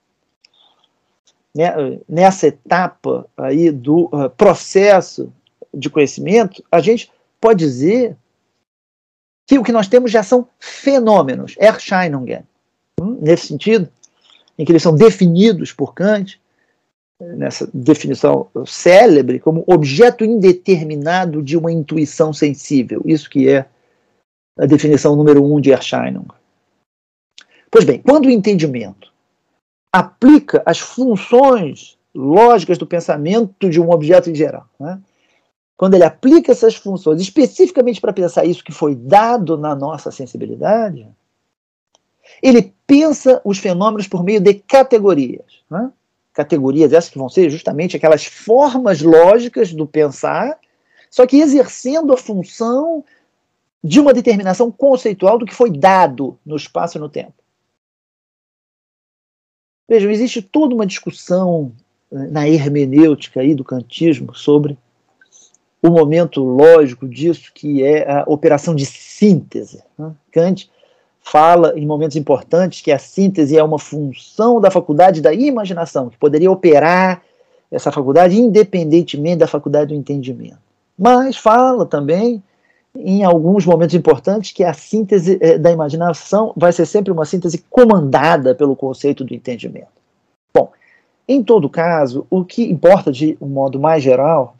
Né, nessa etapa aí do uh, processo de conhecimento, a gente pode dizer que o que nós temos já são fenômenos, Erscheinungen, nesse sentido, em que eles são definidos por Kant, nessa definição célebre, como objeto indeterminado de uma intuição sensível. Isso que é a definição número um de Erscheinung. Pois bem, quando o entendimento aplica as funções lógicas do pensamento de um objeto em geral, né? quando ele aplica essas funções especificamente para pensar isso que foi dado na nossa sensibilidade, ele pensa os fenômenos por meio de categorias. Né? categorias essas que vão ser justamente aquelas formas lógicas do pensar, só que exercendo a função de uma determinação conceitual do que foi dado no espaço e no tempo. Vejam, existe toda uma discussão eh, na hermenêutica aí do kantismo sobre o momento lógico disso, que é a operação de síntese. Né? Kant fala em momentos importantes que a síntese é uma função da faculdade da imaginação, que poderia operar essa faculdade independentemente da faculdade do entendimento. Mas fala também em alguns momentos importantes que a síntese eh, da imaginação vai ser sempre uma síntese comandada pelo conceito do entendimento. Bom, em todo caso, o que importa de um modo mais geral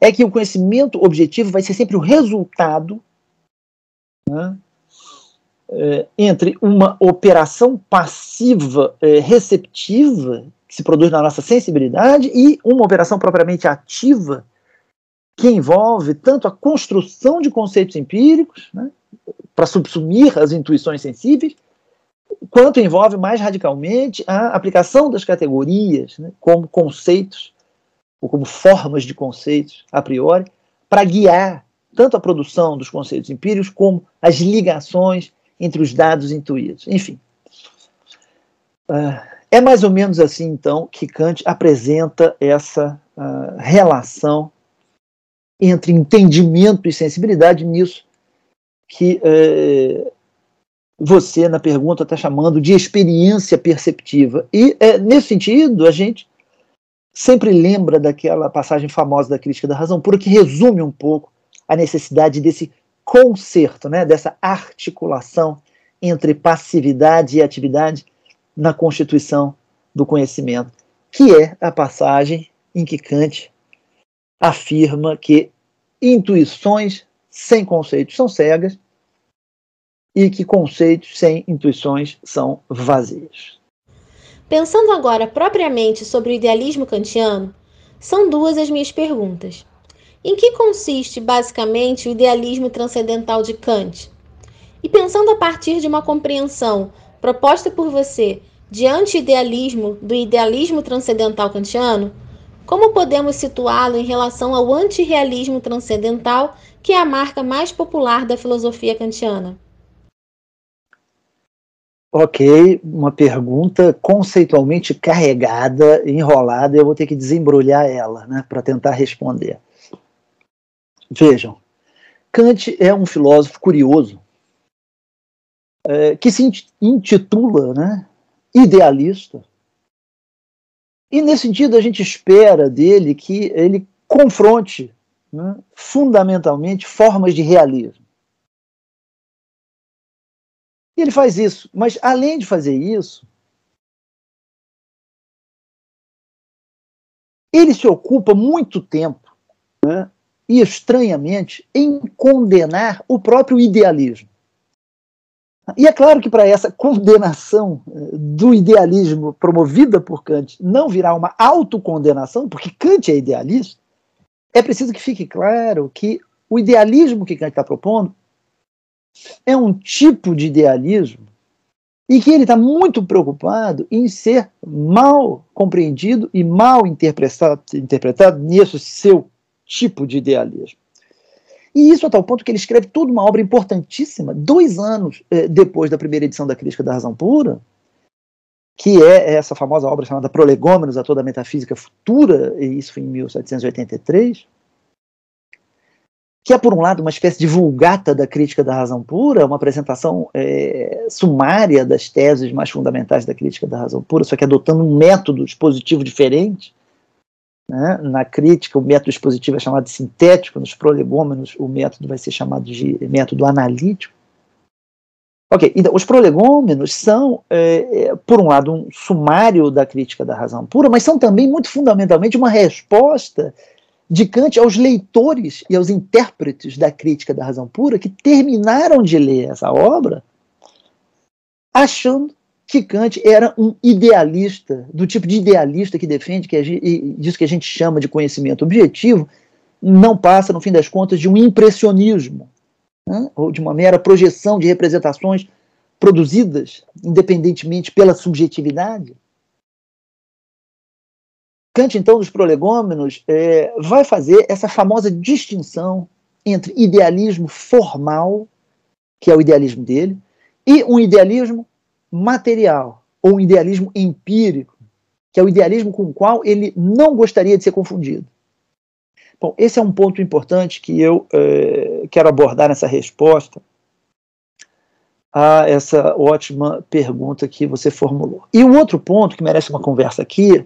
é que o conhecimento objetivo vai ser sempre o resultado né, entre uma operação passiva é, receptiva que se produz na nossa sensibilidade e uma operação propriamente ativa que envolve tanto a construção de conceitos empíricos né, para subsumir as intuições sensíveis, quanto envolve mais radicalmente a aplicação das categorias né, como conceitos ou como formas de conceitos a priori para guiar tanto a produção dos conceitos empíricos como as ligações entre os dados intuídos. Enfim, uh, é mais ou menos assim então que Kant apresenta essa uh, relação entre entendimento e sensibilidade nisso que uh, você, na pergunta, está chamando de experiência perceptiva. E, é, nesse sentido, a gente sempre lembra daquela passagem famosa da crítica da razão pura, que resume um pouco a necessidade desse conserto, né, dessa articulação entre passividade e atividade na constituição do conhecimento, que é a passagem em que Kant afirma que intuições sem conceitos são cegas e que conceitos sem intuições são vazios. Pensando agora propriamente sobre o idealismo kantiano, são duas as minhas perguntas. Em que consiste basicamente o idealismo transcendental de Kant? E pensando a partir de uma compreensão proposta por você de anti-idealismo do idealismo transcendental kantiano, como podemos situá-lo em relação ao antirrealismo transcendental, que é a marca mais popular da filosofia kantiana? Ok, uma pergunta conceitualmente carregada, enrolada, eu vou ter que desembrulhar ela, né, para tentar responder. Vejam, Kant é um filósofo curioso é, que se intitula, né, idealista. E nesse sentido a gente espera dele que ele confronte né, fundamentalmente formas de realismo. E ele faz isso. Mas, além de fazer isso, ele se ocupa muito tempo, né, e estranhamente, em condenar o próprio idealismo. E é claro que para essa condenação eh, do idealismo promovida por Kant não virar uma autocondenação, porque Kant é idealista, é preciso que fique claro que o idealismo que Kant está propondo é um tipo de idealismo e que ele está muito preocupado em ser mal compreendido e mal interpretado, interpretado nesse seu tipo de idealismo. E isso a tal ponto que ele escreve toda uma obra importantíssima, dois anos eh, depois da primeira edição da Crítica da Razão Pura, que é essa famosa obra chamada Prolegômenos a toda a metafísica futura, e isso foi em 1783, que é, por um lado, uma espécie de vulgata da crítica da razão pura, uma apresentação é, sumária das teses mais fundamentais da crítica da razão pura, só que adotando um método expositivo diferente. Né? Na crítica, o método expositivo é chamado de sintético, nos prolegômenos, o método vai ser chamado de método analítico. Ok, então, os prolegômenos são, é, é, por um lado, um sumário da crítica da razão pura, mas são também, muito fundamentalmente, uma resposta de Kant aos leitores e aos intérpretes da crítica da razão pura que terminaram de ler essa obra achando que Kant era um idealista, do tipo de idealista que defende que gente, disso que a gente chama de conhecimento objetivo, não passa, no fim das contas, de um impressionismo, né? ou de uma mera projeção de representações produzidas independentemente pela subjetividade. Kant, então, dos prolegômenos, é, vai fazer essa famosa distinção entre idealismo formal, que é o idealismo dele, e um idealismo material, ou um idealismo empírico, que é o idealismo com o qual ele não gostaria de ser confundido. Bom, esse é um ponto importante que eu é, quero abordar nessa resposta a essa ótima pergunta que você formulou. E o outro ponto que merece uma conversa aqui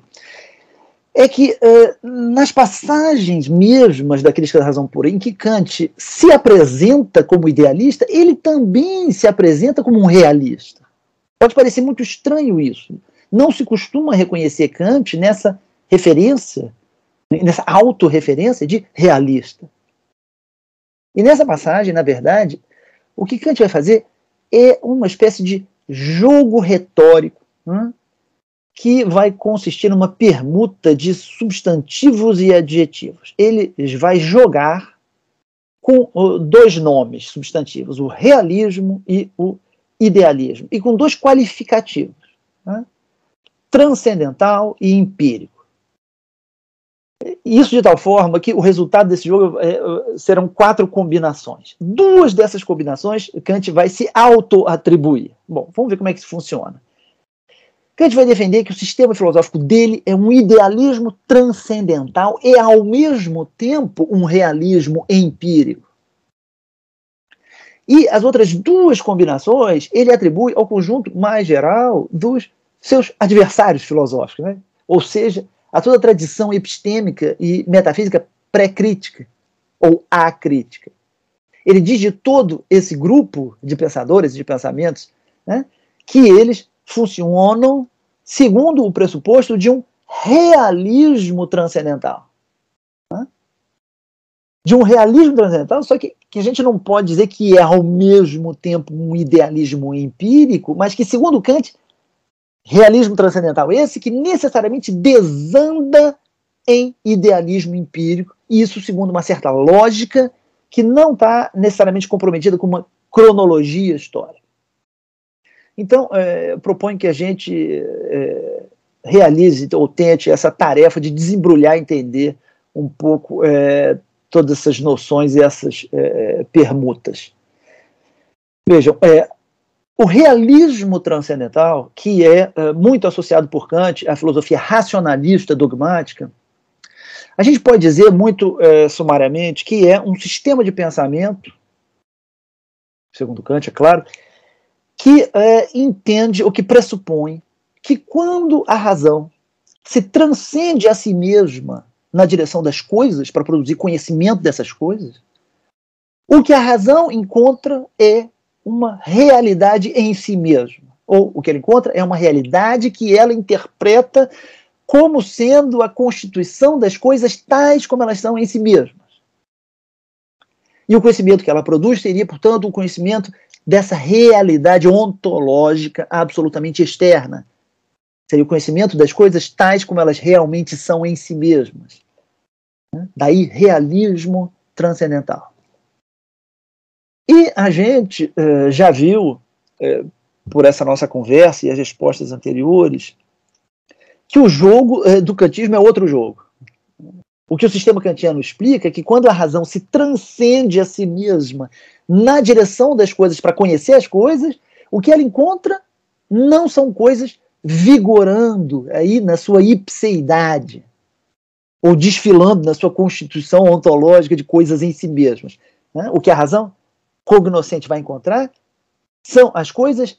é que uh, nas passagens mesmas da crítica da razão pura, em que Kant se apresenta como idealista, ele também se apresenta como um realista. Pode parecer muito estranho isso. Não se costuma reconhecer Kant nessa referência nessa autorreferência de realista. E nessa passagem, na verdade, o que Kant vai fazer é uma espécie de jogo retórico que vai consistir numa permuta de substantivos e adjetivos. Ele vai jogar com dois nomes substantivos, o realismo e o idealismo, e com dois qualificativos, né? transcendental e empírico. Isso de tal forma que o resultado desse jogo é, serão quatro combinações. Duas dessas combinações Kant vai se auto-atribuir. Bom, vamos ver como é que isso funciona. Kant vai defender que o sistema filosófico dele é um idealismo transcendental e, ao mesmo tempo, um realismo empírico. E as outras duas combinações ele atribui ao conjunto mais geral dos seus adversários filosóficos, né? ou seja, a toda a tradição epistêmica e metafísica pré-crítica ou acrítica. Ele diz de todo esse grupo de pensadores e de pensamentos né, que eles funcionam segundo o pressuposto de um realismo transcendental. Né? De um realismo transcendental, só que, que a gente não pode dizer que é ao mesmo tempo um idealismo empírico, mas que, segundo Kant, realismo transcendental esse que necessariamente desanda em idealismo empírico, e isso segundo uma certa lógica que não está necessariamente comprometida com uma cronologia histórica. Então, é, proponho que a gente é, realize ou tente essa tarefa de desembrulhar entender um pouco é, todas essas noções e essas é, permutas. Vejam, é, o realismo transcendental, que é uh, muito associado por Kant à filosofia racionalista dogmática, a gente pode dizer muito uh, sumariamente que é um sistema de pensamento, segundo Kant, é claro, que entende ou que pressupõe que quando a razão se transcende a si mesma na direção das coisas, para produzir conhecimento dessas coisas, o que a razão encontra é uma realidade em si mesma. Ou o que ele encontra é uma realidade que ela interpreta como sendo a constituição das coisas tais como elas são em si mesmas. E o conhecimento que ela produz seria, portanto, um conhecimento dessa realidade ontológica absolutamente externa. Seria o conhecimento das coisas tais como elas realmente são em si mesmas. Daí, realismo transcendental. E a gente uh, já viu, uh, por essa nossa conversa e as respostas anteriores, que o jogo uh, do kantismo é outro jogo. O que o sistema kantiano explica é que quando a razão se transcende a si mesma na direção das coisas para conhecer as coisas, o que ela encontra não são coisas vigorando aí na sua ipseidade ou desfilando na sua constituição ontológica de coisas em si mesmas. Né? O que a razão? cognoscente vai encontrar são as coisas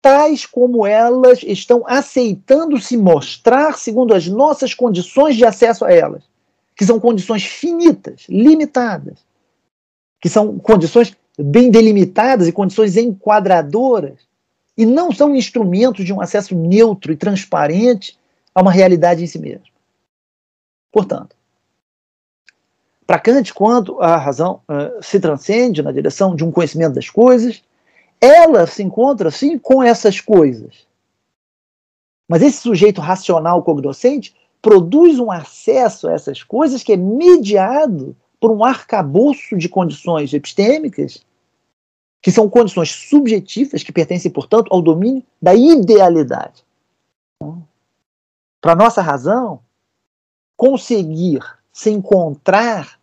tais como elas estão aceitando se mostrar segundo as nossas condições de acesso a elas, que são condições finitas, limitadas, que são condições bem delimitadas e condições enquadradoras, e não são instrumentos de um acesso neutro e transparente a uma realidade em si mesma. Portanto, para Kant, quando a razão uh, se transcende na direção de um conhecimento das coisas, ela se encontra, sim, com essas coisas. Mas esse sujeito racional cognoscente produz um acesso a essas coisas que é mediado por um arcabouço de condições epistêmicas, que são condições subjetivas, que pertencem, portanto, ao domínio da idealidade. Para a nossa razão, conseguir se encontrar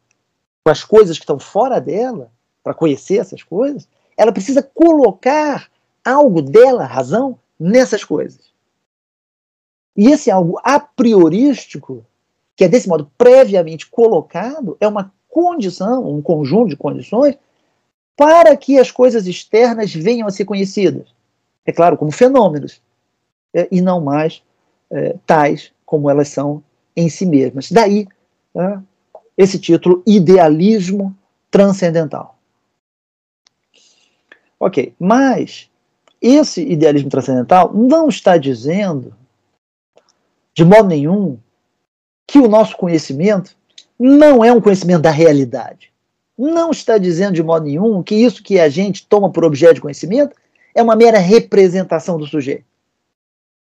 com as coisas que estão fora dela, para conhecer essas coisas, ela precisa colocar algo dela, razão, nessas coisas. E esse algo a priorístico, que é desse modo previamente colocado, é uma condição, um conjunto de condições para que as coisas externas venham a ser conhecidas. É claro, como fenômenos, é, e não mais é, tais como elas são em si mesmas. Daí né, esse título, Idealismo Transcendental. Ok, mas esse idealismo transcendental não está dizendo, de modo nenhum, que o nosso conhecimento não é um conhecimento da realidade. Não está dizendo de modo nenhum que isso que a gente toma por objeto de conhecimento é uma mera representação do sujeito.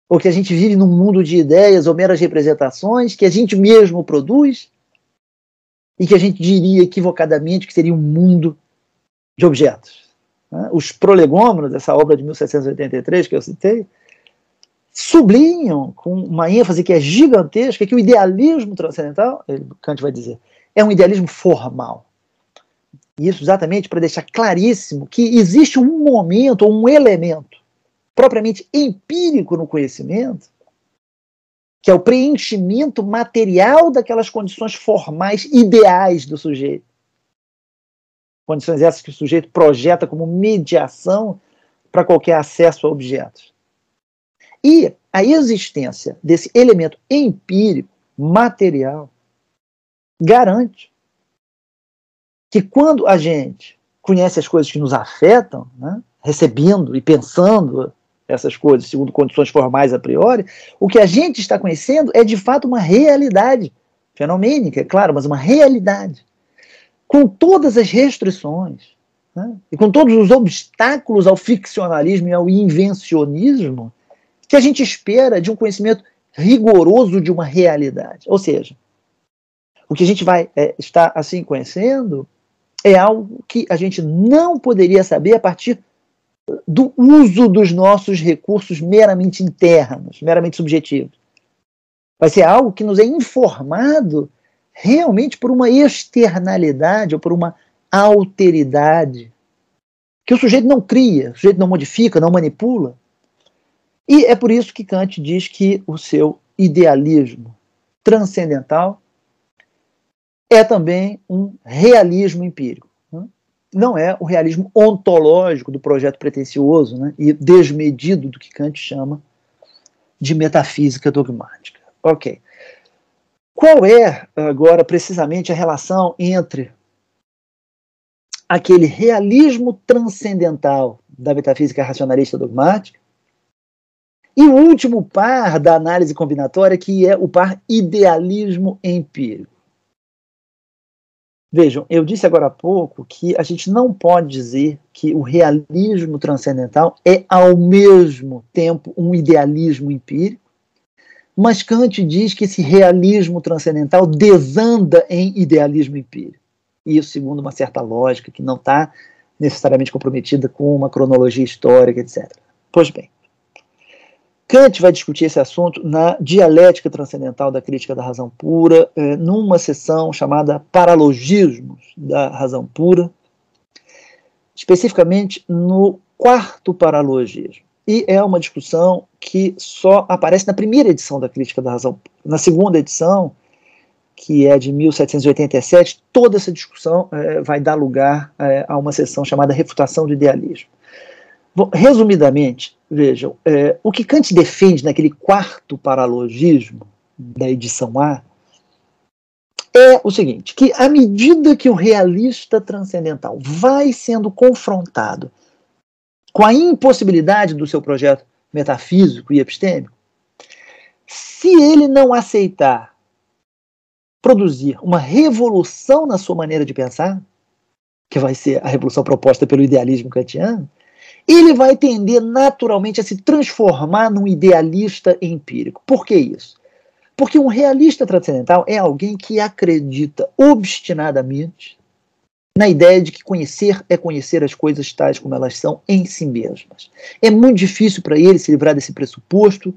Ou que a gente vive num mundo de ideias ou meras representações que a gente mesmo produz e que a gente diria equivocadamente que seria um mundo de objetos. Né? Os prolegômenos, essa obra de 1783 que eu citei, sublinham com uma ênfase que é gigantesca que o idealismo transcendental, Kant vai dizer, é um idealismo formal. Isso exatamente para deixar claríssimo que existe um momento, ou um elemento propriamente empírico no conhecimento, que é o preenchimento material daquelas condições formais ideais do sujeito. Condições essas que o sujeito projeta como mediação para qualquer acesso a objetos. E a existência desse elemento empírico, material, garante que quando a gente conhece as coisas que nos afetam, né, recebendo e pensando essas coisas segundo condições formais a priori, o que a gente está conhecendo é de fato uma realidade fenomênica, é claro, mas uma realidade com todas as restrições né, e com todos os obstáculos ao ficcionalismo e ao invencionismo que a gente espera de um conhecimento rigoroso de uma realidade. Ou seja, o que a gente vai é, estar assim conhecendo é algo que a gente não poderia saber a partir do uso dos nossos recursos meramente internos, meramente subjetivos. Vai ser algo que nos é informado realmente por uma externalidade ou por uma alteridade que o sujeito não cria, o sujeito não modifica, não manipula. E é por isso que Kant diz que o seu idealismo transcendental é também um realismo empírico não é o realismo ontológico do projeto pretensioso né, e desmedido do que Kant chama de metafísica dogmática. Ok. Qual é, agora, precisamente a relação entre aquele realismo transcendental da metafísica racionalista dogmática e o último par da análise combinatória, que é o par idealismo empírico? Vejam, eu disse agora há pouco que a gente não pode dizer que o realismo transcendental é ao mesmo tempo um idealismo empírico, mas Kant diz que esse realismo transcendental desanda em idealismo empírico. Isso segundo uma certa lógica que não está necessariamente comprometida com uma cronologia histórica, etc. Pois bem, Kant vai discutir esse assunto na Dialética Transcendental da Crítica da Razão Pura, eh, numa sessão chamada Paralogismos da Razão Pura, especificamente no quarto paralogismo. E é uma discussão que só aparece na primeira edição da Crítica da Razão Pura. Na segunda edição, que é de 1787, toda essa discussão eh, vai dar lugar eh, a uma sessão chamada Refutação do Idealismo. Resumidamente, vejam, é, o que Kant defende naquele quarto paralogismo da edição A é o seguinte: que à medida que o realista transcendental vai sendo confrontado com a impossibilidade do seu projeto metafísico e epistêmico, se ele não aceitar produzir uma revolução na sua maneira de pensar, que vai ser a revolução proposta pelo idealismo kantiano, ele vai tender naturalmente a se transformar num idealista empírico. Por que isso? Porque um realista transcendental é alguém que acredita obstinadamente na ideia de que conhecer é conhecer as coisas tais como elas são em si mesmas. É muito difícil para ele se livrar desse pressuposto,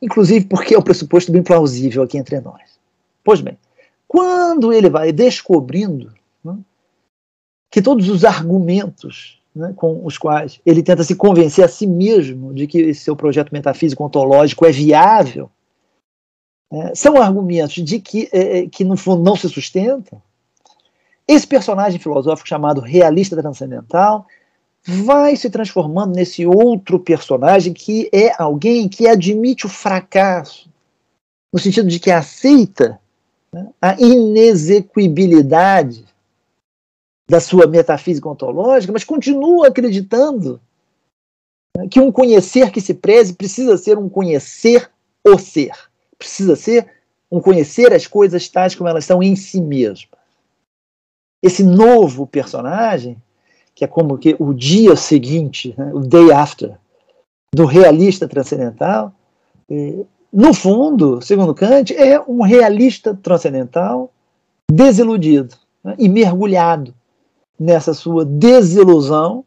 inclusive porque é um pressuposto bem plausível aqui entre nós. Pois bem, quando ele vai descobrindo né, que todos os argumentos né, com os quais ele tenta se convencer a si mesmo de que esse seu projeto metafísico ontológico é viável, né, são argumentos de que, é, é, que, no fundo, não se sustentam. Esse personagem filosófico chamado realista transcendental vai se transformando nesse outro personagem que é alguém que admite o fracasso, no sentido de que aceita né, a inexequibilidade da sua metafísica ontológica, mas continua acreditando que um conhecer que se preze precisa ser um conhecer o ser, precisa ser um conhecer as coisas tais como elas são em si mesmas. Esse novo personagem, que é como que o dia seguinte, né, o day after, do realista transcendental, eh, no fundo, segundo Kant, é um realista transcendental desiludido né, e mergulhado nessa sua desilusão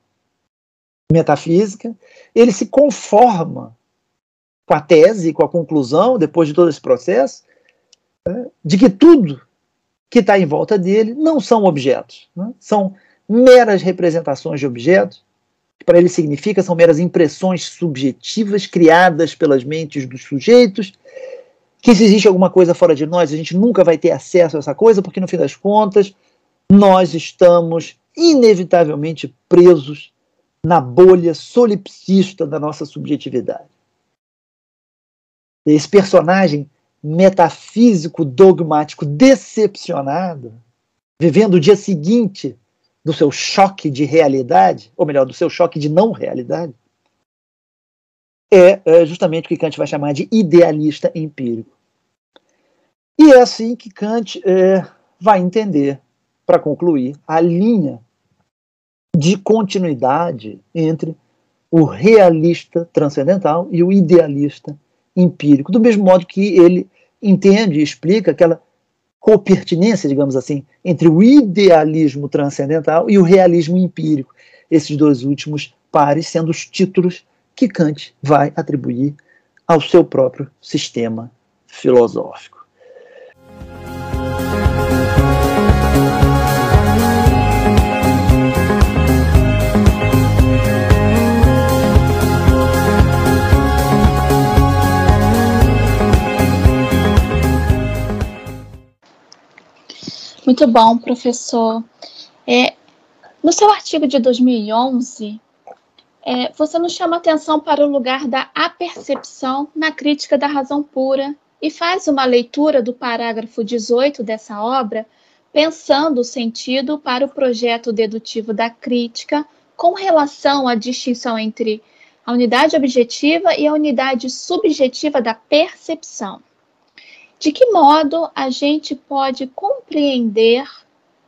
metafísica, ele se conforma com a tese, com a conclusão, depois de todo esse processo, né, de que tudo que está em volta dele não são objetos, né, são meras representações de objetos, que para ele significa são meras impressões subjetivas criadas pelas mentes dos sujeitos, que se existe alguma coisa fora de nós, a gente nunca vai ter acesso a essa coisa, porque no fim das contas, nós estamos inevitavelmente presos na bolha solipsista da nossa subjetividade. Esse personagem metafísico, dogmático, decepcionado, vivendo o dia seguinte do seu choque de realidade, ou melhor, do seu choque de não realidade, é, é justamente o que Kant vai chamar de idealista empírico. E é assim que Kant é, vai entender, para concluir, a linha de continuidade entre o realista transcendental e o idealista empírico, do mesmo modo que ele entende e explica aquela copertinência, digamos assim, entre o idealismo transcendental e o realismo empírico, esses dois últimos pares sendo os títulos que Kant vai atribuir ao seu próprio sistema filosófico. Muito bom, professor. É, no seu artigo de 2011, é, você nos chama atenção para o lugar da apercepção na crítica da razão pura e faz uma leitura do parágrafo 18 dessa obra, pensando o sentido para o projeto dedutivo da crítica com relação à distinção entre a unidade objetiva e a unidade subjetiva da percepção. De que modo a gente pode compreender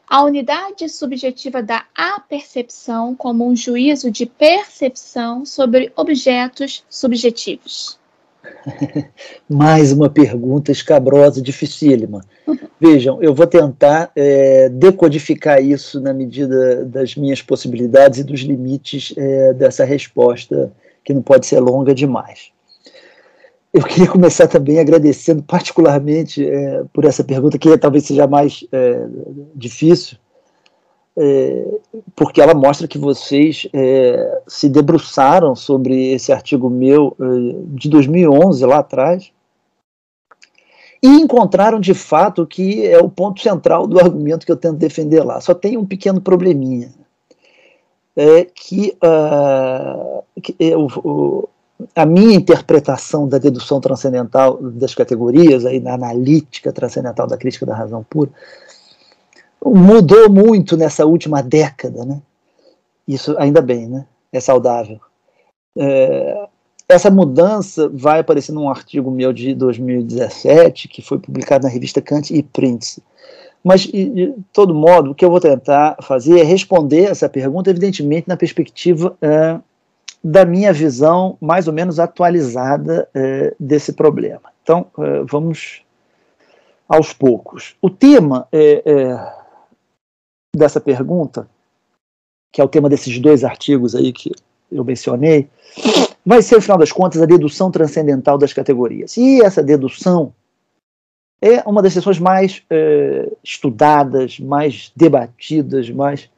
a unidade subjetiva da apercepção como um juízo de percepção sobre objetos subjetivos? Mais uma pergunta escabrosa, dificílima. Vejam, eu vou tentar é, decodificar isso na medida das minhas possibilidades e dos limites é, dessa resposta, que não pode ser longa demais. Eu queria começar também agradecendo particularmente é, por essa pergunta, que talvez seja mais é, difícil, é, porque ela mostra que vocês é, se debruçaram sobre esse artigo meu é, de 2011, lá atrás, e encontraram de fato que é o ponto central do argumento que eu tento defender lá. Só tem um pequeno probleminha. É que, uh, que é, o, a minha interpretação da dedução transcendental das categorias, aí na analítica transcendental da crítica da razão pura, mudou muito nessa última década, né? Isso ainda bem, né? É saudável. É, essa mudança vai aparecer num artigo meu de 2017, que foi publicado na revista Kant e Prince. Mas, de todo modo, o que eu vou tentar fazer é responder essa pergunta, evidentemente, na perspectiva é, da minha visão mais ou menos atualizada é, desse problema. Então, é, vamos aos poucos. O tema é, dessa pergunta, que é o tema desses dois artigos aí que eu mencionei, vai ser, afinal das contas, a dedução transcendental das categorias. E essa dedução é uma das sessões mais estudadas, mais debatidas, mais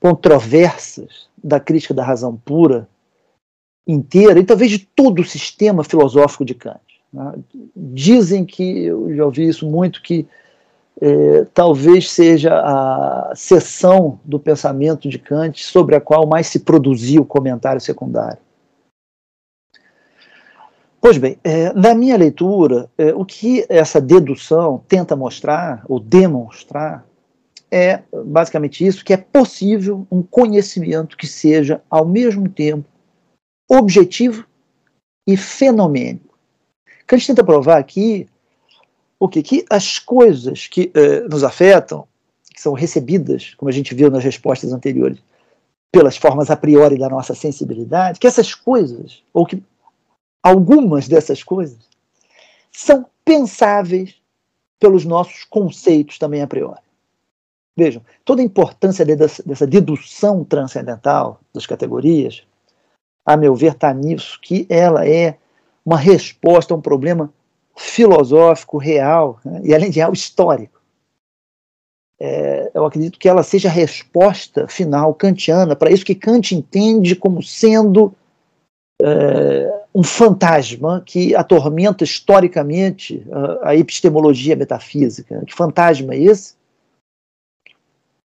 controversas da crítica da razão pura inteira e talvez de todo o sistema filosófico de Kant. Né? Dizem que, eu já ouvi isso muito, que é, talvez seja a seção do pensamento de Kant sobre a qual mais se produziu o comentário secundário. Pois bem, é, na minha leitura, é, o que essa dedução tenta mostrar, ou demonstrar, é basicamente isso: que é possível um conhecimento que seja, ao mesmo tempo, objetivo e fenomênico. Kant tenta provar aqui o que? Que as coisas que eh, nos afetam, que são recebidas, como a gente viu nas respostas anteriores, pelas formas a priori da nossa sensibilidade, que essas coisas, ou que algumas dessas coisas, são pensáveis pelos nossos conceitos também a priori. Vejam, toda a importância dessa dedução transcendental das categorias, a meu ver, está nisso, que ela é uma resposta a um problema filosófico, real, né? e além de real, histórico. É, eu acredito que ela seja a resposta final kantiana para isso que Kant entende como sendo é, um fantasma que atormenta historicamente a, a epistemologia metafísica. Que fantasma é esse?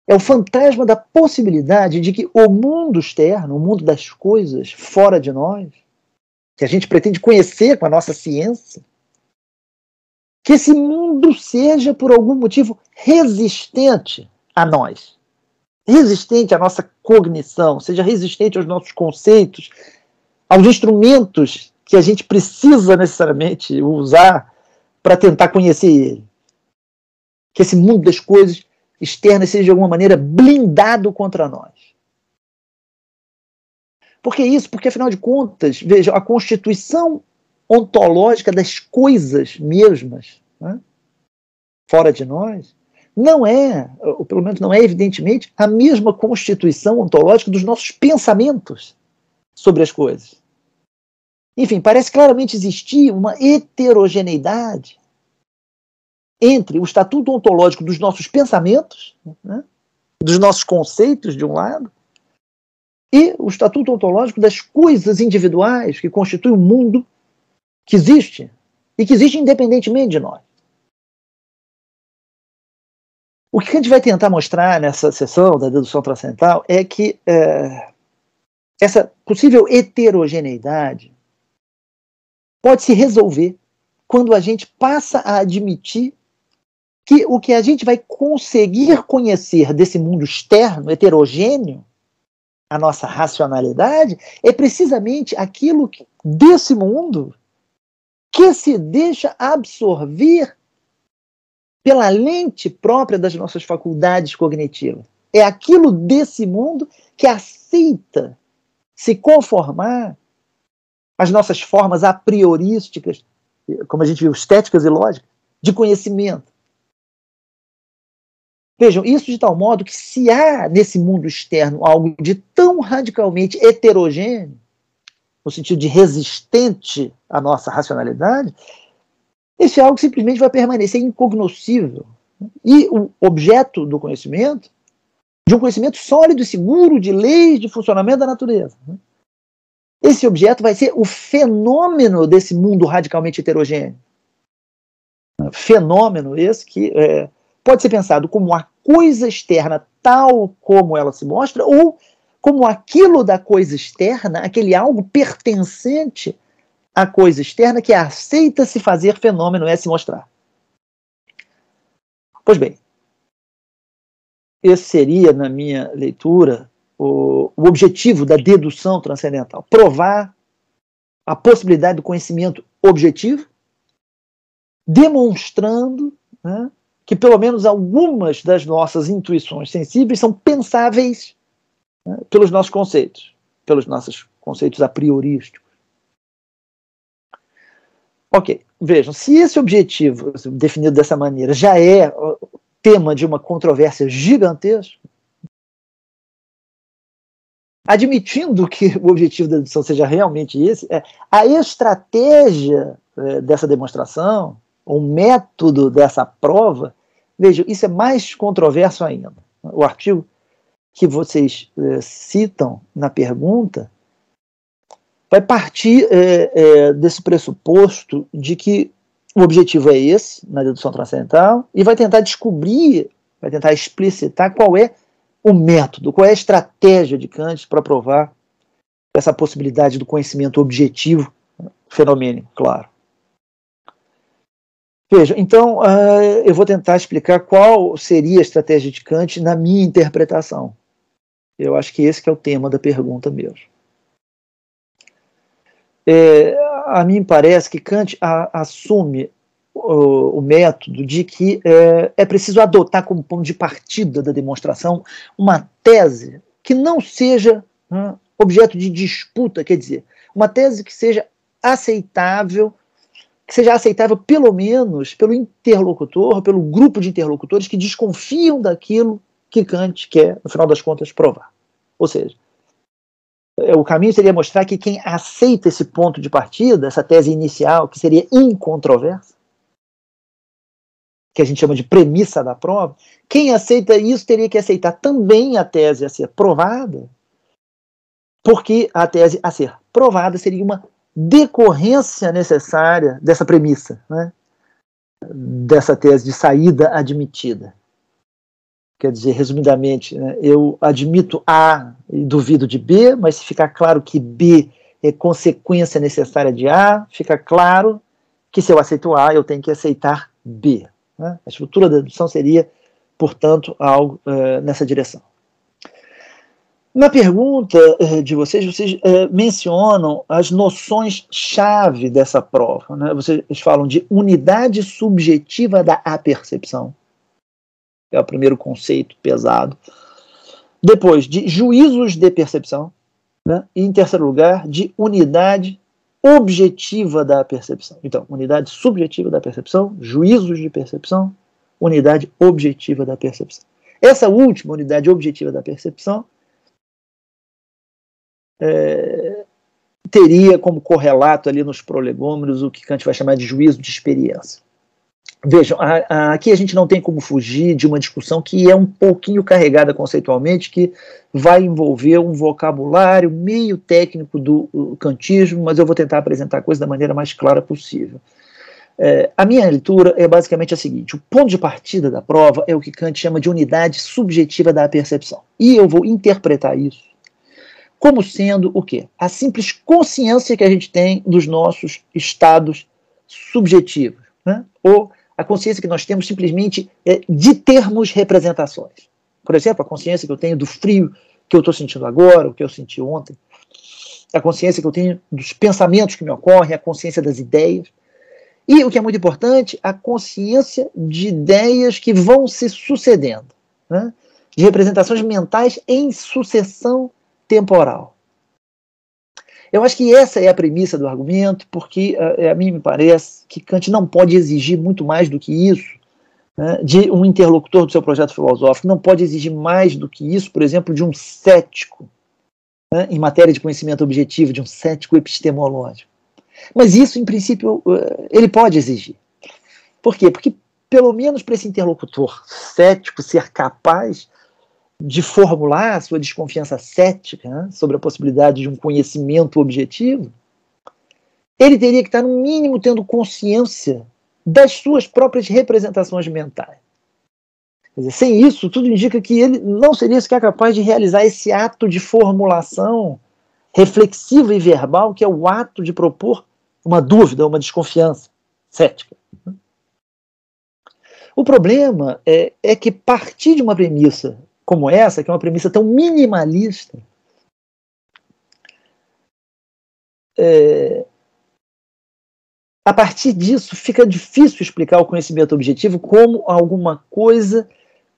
É o fantasma da possibilidade de que o mundo externo, o mundo das coisas fora de nós, que a gente pretende conhecer com a nossa ciência, que esse mundo seja, por algum motivo, resistente a nós, resistente à nossa cognição, seja resistente aos nossos conceitos, aos instrumentos que a gente precisa necessariamente usar para tentar conhecer ele. Que esse mundo das coisas externas seja de alguma maneira blindado contra nós. Por que isso? Porque, afinal de contas, veja, a constituição ontológica das coisas mesmas, né, fora de nós, não é, ou pelo menos não é evidentemente, a mesma constituição ontológica dos nossos pensamentos sobre as coisas. Enfim, parece claramente existir uma heterogeneidade entre o estatuto ontológico dos nossos pensamentos, né, dos nossos conceitos, de um lado, e o estatuto ontológico das coisas individuais que constituem o mundo que existe e que existe independentemente de nós. O que a gente vai tentar mostrar nessa sessão da dedução transcendental é que é, essa possível heterogeneidade pode se resolver quando a gente passa a admitir que o que a gente vai conseguir conhecer desse mundo externo, heterogêneo, a nossa racionalidade, é precisamente aquilo que, desse mundo que se deixa absorver pela lente própria das nossas faculdades cognitivas. É aquilo desse mundo que aceita se conformar às nossas formas a priorísticas, como a gente viu, estéticas e lógicas, de conhecimento. Vejam, isso de tal modo que se há nesse mundo externo algo de tão radicalmente heterogêneo, no sentido de resistente à nossa racionalidade, esse algo simplesmente vai permanecer incognoscível. E o objeto do conhecimento, de um conhecimento sólido e seguro de leis de funcionamento da natureza. Esse objeto vai ser o fenômeno desse mundo radicalmente heterogêneo. Fenômeno esse que é, pode ser pensado como a coisa externa tal como ela se mostra, ou como aquilo da coisa externa, aquele algo pertencente à coisa externa que aceita se fazer fenômeno é se mostrar. Pois bem, esse seria, na minha leitura, o, o objetivo da dedução transcendental: provar a possibilidade do conhecimento objetivo, demonstrando né, que pelo menos algumas das nossas intuições sensíveis são pensáveis né, pelos nossos conceitos, pelos nossos conceitos a priorísticos. Ok, vejam, se esse objetivo definido dessa maneira já é tema de uma controvérsia gigantesca, admitindo que o objetivo da dedução seja realmente esse, é, a estratégia é, dessa demonstração, o método dessa prova, vejam, isso é mais controverso ainda. O artigo que vocês é, citam na pergunta vai partir é, é, desse pressuposto de que o objetivo é esse, na dedução transcendental, e vai tentar descobrir, vai tentar explicitar qual é o método, qual é a estratégia de Kant para provar essa possibilidade do conhecimento objetivo fenomênico, claro. Veja, então uh, eu vou tentar explicar qual seria a estratégia de Kant na minha interpretação. Eu acho que esse que é o tema da pergunta mesmo. É, a mim parece que Kant a, assume o, o método de que é, é preciso adotar como ponto de partida da demonstração uma tese que não seja né, objeto de disputa, quer dizer, uma tese que seja aceitável, seja aceitável pelo menos pelo interlocutor, pelo grupo de interlocutores que desconfiam daquilo que Kant quer, no final das contas, provar. Ou seja, é, o caminho seria mostrar que quem aceita esse ponto de partida, essa tese inicial, que seria incontroversa, que a gente chama de premissa da prova, quem aceita isso teria que aceitar também a tese a ser provada, porque a tese a ser provada seria uma decorrência necessária dessa premissa, né? dessa tese de saída admitida. Quer dizer, resumidamente, né, eu admito A e duvido de B, mas se ficar claro que B é consequência necessária de A, fica claro que se eu aceito A, eu tenho que aceitar B. Né? A estrutura da dedução seria, portanto, algo uh, nessa direção. Na pergunta uh, de vocês, vocês uh, mencionam as noções-chave dessa prova. Né? Vocês falam de unidade subjetiva da apercepção é o primeiro conceito pesado. Depois, de juízos de percepção. Né? E, em terceiro lugar, de unidade objetiva da percepção. Então, unidade subjetiva da percepção, juízos de percepção, unidade objetiva da percepção. Essa última unidade objetiva da percepção é, teria como correlato ali nos prolegômeros o que Kant vai chamar de juízo de experiência. Vejam, a, a, aqui a gente não tem como fugir de uma discussão que é um pouquinho carregada conceitualmente, que vai envolver um vocabulário meio técnico do kantismo, mas eu vou tentar apresentar a coisa da maneira mais clara possível. É, a minha leitura é basicamente a seguinte: o ponto de partida da prova é o que Kant chama de unidade subjetiva da percepção. E eu vou interpretar isso como sendo o quê? A simples consciência que a gente tem dos nossos estados subjetivos, né? ou a consciência que nós temos simplesmente é de termos representações. Por exemplo, a consciência que eu tenho do frio que eu estou sentindo agora, o que eu senti ontem, a consciência que eu tenho dos pensamentos que me ocorrem, a consciência das ideias. E o que é muito importante, a consciência de ideias que vão se sucedendo, né? de representações mentais em sucessão temporal. Eu acho que essa é a premissa do argumento, porque uh, a mim me parece que Kant não pode exigir muito mais do que isso né, de um interlocutor do seu projeto filosófico, não pode exigir mais do que isso, por exemplo, de um cético né, em matéria de conhecimento objetivo, de um cético epistemológico. Mas isso, em princípio, uh, ele pode exigir. Por quê? Porque, pelo menos para esse interlocutor cético ser capaz de formular a sua desconfiança cética né, sobre a possibilidade de um conhecimento objetivo, ele teria que estar, no mínimo, tendo consciência das suas próprias representações mentais. Dizer, sem isso, tudo indica que ele não seria sequer capaz de realizar esse ato de formulação reflexiva e verbal, que é o ato de propor uma dúvida, uma desconfiança cética. O problema é, é que partir de uma premissa como essa, que é uma premissa tão minimalista, é, a partir disso fica difícil explicar o conhecimento objetivo como alguma coisa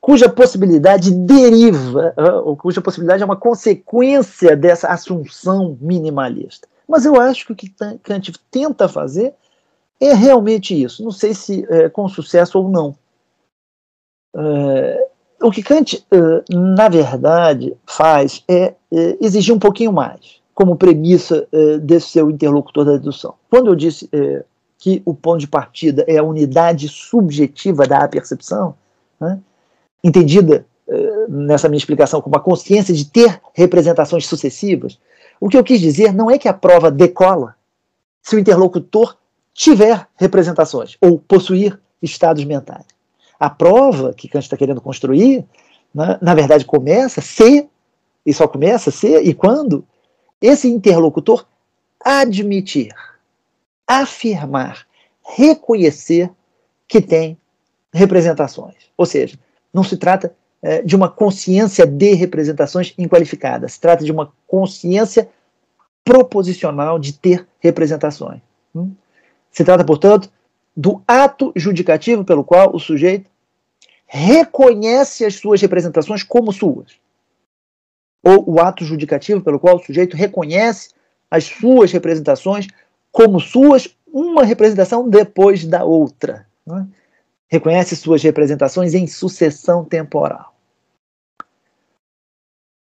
cuja possibilidade deriva, ou cuja possibilidade é uma consequência dessa assunção minimalista. Mas eu acho que o que Kant tenta fazer é realmente isso. Não sei se é, com sucesso ou não. É, o que Kant, na verdade, faz é exigir um pouquinho mais, como premissa desse seu interlocutor da dedução. Quando eu disse que o ponto de partida é a unidade subjetiva da percepção, né, entendida nessa minha explicação como a consciência de ter representações sucessivas, o que eu quis dizer não é que a prova decola se o interlocutor tiver representações ou possuir estados mentais. A prova que Kant está querendo construir, né, na verdade, começa se, e só começa se e quando, esse interlocutor admitir, afirmar, reconhecer que tem representações. Ou seja, não se trata é, de uma consciência de representações inqualificadas, se trata de uma consciência proposicional de ter representações. Hum? Se trata, portanto, do ato judicativo pelo qual o sujeito reconhece as suas representações como suas. Ou o ato judicativo pelo qual o sujeito reconhece as suas representações como suas, uma representação depois da outra. Né? Reconhece suas representações em sucessão temporal.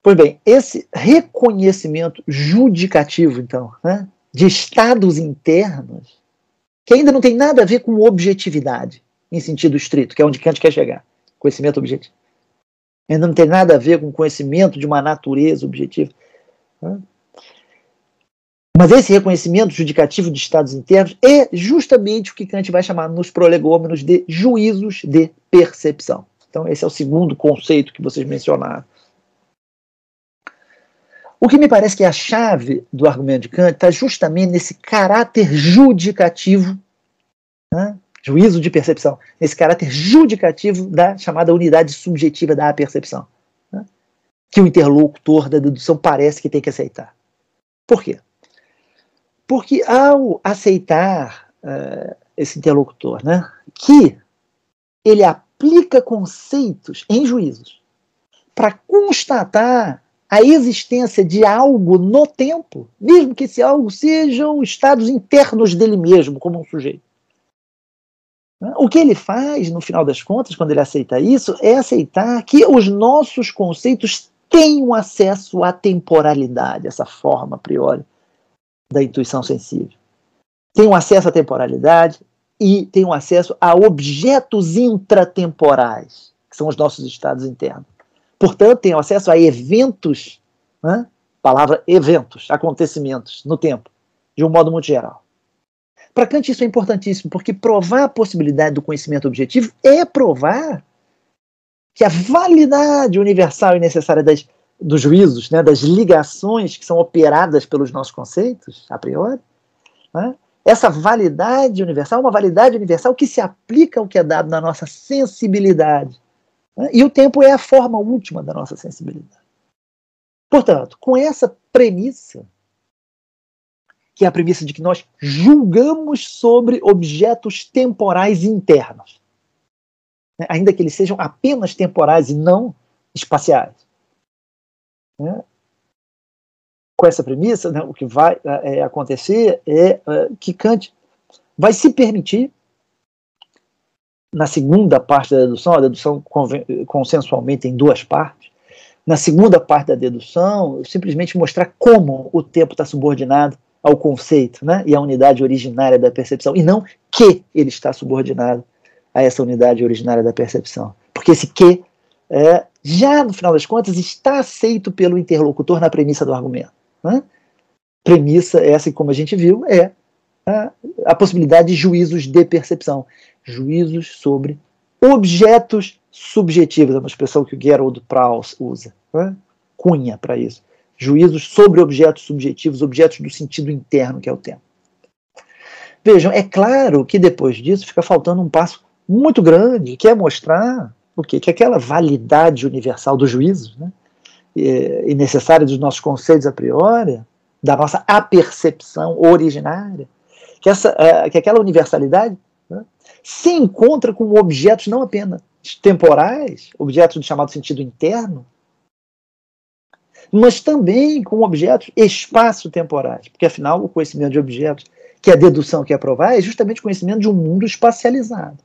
Pois bem, esse reconhecimento judicativo, então, né, de estados internos, que ainda não tem nada a ver com objetividade, em sentido estrito, que é onde Kant quer chegar, conhecimento objetivo. Ainda não tem nada a ver com conhecimento de uma natureza objetiva. Mas esse reconhecimento judicativo de estados internos é justamente o que Kant vai chamar nos prolegômenos de juízos de percepção. Então, esse é o segundo conceito que vocês mencionaram. O que me parece que é a chave do argumento de Kant está justamente nesse caráter judicativo, né? juízo de percepção, nesse caráter judicativo da chamada unidade subjetiva da percepção, né? que o interlocutor da dedução parece que tem que aceitar. Por quê? Porque ao aceitar uh, esse interlocutor, né, que ele aplica conceitos em juízos para constatar a existência de algo no tempo, mesmo que esse algo sejam estados internos dele mesmo, como um sujeito. O que ele faz, no final das contas, quando ele aceita isso, é aceitar que os nossos conceitos têm um acesso à temporalidade, essa forma a priori da intuição sensível. Tem um acesso à temporalidade e tem um acesso a objetos intratemporais, que são os nossos estados internos. Portanto, tem acesso a eventos, né? palavra eventos, acontecimentos no tempo, de um modo muito geral. Para Kant isso é importantíssimo, porque provar a possibilidade do conhecimento objetivo é provar que a validade universal e necessária das, dos juízos, né, das ligações que são operadas pelos nossos conceitos, a priori, né, essa validade universal é uma validade universal que se aplica ao que é dado na nossa sensibilidade. Né? E o tempo é a forma última da nossa sensibilidade. Portanto, com essa premissa, que é a premissa de que nós julgamos sobre objetos temporais internos, né? ainda que eles sejam apenas temporais e não espaciais. Né? Com essa premissa, né, o que vai é, acontecer é, é que Kant vai se permitir na segunda parte da dedução, a dedução consensualmente em duas partes, na segunda parte da dedução, simplesmente mostrar como o tempo está subordinado ao conceito né, e à unidade originária da percepção, e não que ele está subordinado a essa unidade originária da percepção. Porque esse que, é, já no final das contas, está aceito pelo interlocutor na premissa do argumento. Né? Premissa essa, como a gente viu, é a, a possibilidade de juízos de percepção juízos sobre objetos subjetivos, é uma expressão que o Gerald Prauss usa, né? cunha para isso. Juízos sobre objetos subjetivos, objetos do sentido interno, que é o tempo. Vejam, é claro que depois disso fica faltando um passo muito grande, que é mostrar o quê? Que aquela validade universal do juízo, né? e, e necessária dos nossos conceitos a priori, da nossa apercepção originária, que, essa, é, que aquela universalidade se encontra com objetos não apenas temporais, objetos de chamado sentido interno, mas também com objetos espaço-temporais, porque afinal o conhecimento de objetos, que a dedução quer provar, é justamente conhecimento de um mundo espacializado.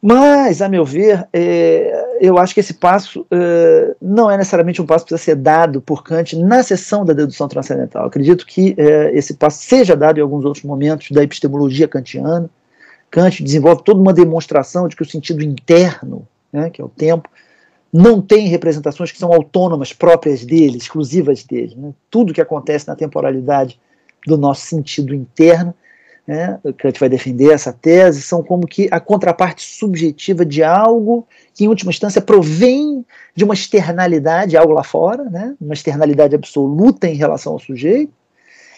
Mas, a meu ver, é, eu acho que esse passo é, não é necessariamente um passo que precisa ser dado por Kant na sessão da dedução transcendental. Acredito que é, esse passo seja dado em alguns outros momentos da epistemologia kantiana, Kant desenvolve toda uma demonstração de que o sentido interno, né, que é o tempo, não tem representações que são autônomas, próprias dele, exclusivas dele. Né? Tudo que acontece na temporalidade do nosso sentido interno, né, Kant vai defender essa tese, são como que a contraparte subjetiva de algo que, em última instância, provém de uma externalidade, algo lá fora, né, uma externalidade absoluta em relação ao sujeito,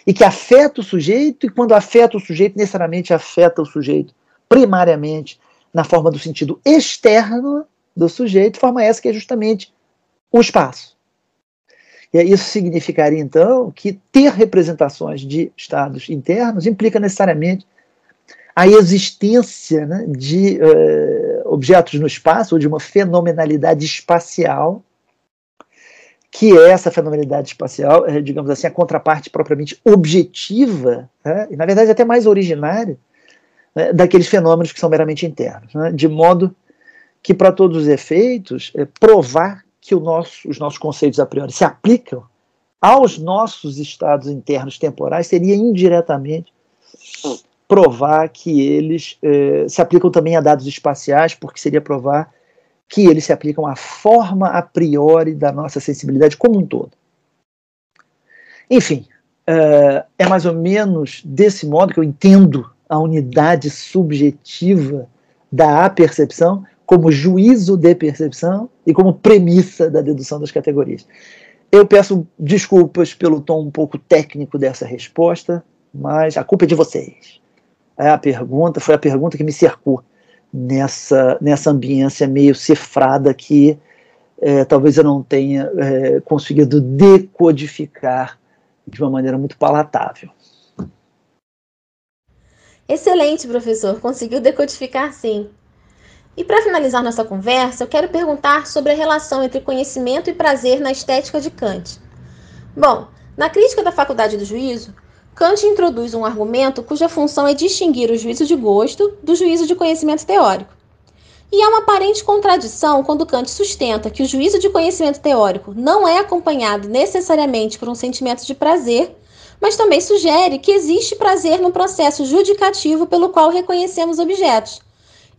e que afeta o sujeito, e quando afeta o sujeito, necessariamente afeta o sujeito primariamente na forma do sentido externo do sujeito, forma essa que é justamente o espaço. E isso significaria, então, que ter representações de estados internos implica necessariamente a existência né, de uh, objetos no espaço, ou de uma fenomenalidade espacial, que é essa fenomenalidade espacial, é, digamos assim, a contraparte propriamente objetiva, né, e na verdade até mais originária, né, daqueles fenômenos que são meramente internos, né, de modo que, para todos os efeitos, é, provar que nosso, os nossos conceitos a priori se aplicam aos nossos estados internos temporais seria indiretamente provar que eles é, se aplicam também a dados espaciais, porque seria provar que eles se aplicam à forma a priori da nossa sensibilidade como um todo. Enfim, é, é mais ou menos desse modo que eu entendo a unidade subjetiva da apercepção como juízo de percepção e como premissa da dedução das categorias. Eu peço desculpas pelo tom um pouco técnico dessa resposta, mas a culpa é de vocês. É a pergunta, foi a pergunta que me cercou nessa, nessa ambiência meio cifrada que é, talvez eu não tenha é, conseguido decodificar de uma maneira muito palatável. Excelente, professor. Conseguiu decodificar sim. E para finalizar nossa conversa, eu quero perguntar sobre a relação entre conhecimento e prazer na estética de Kant. Bom, na crítica da faculdade do juízo, Kant introduz um argumento cuja função é distinguir o juízo de gosto do juízo de conhecimento teórico. E há uma aparente contradição quando Kant sustenta que o juízo de conhecimento teórico não é acompanhado necessariamente por um sentimento de prazer, mas também sugere que existe prazer no processo judicativo pelo qual reconhecemos objetos,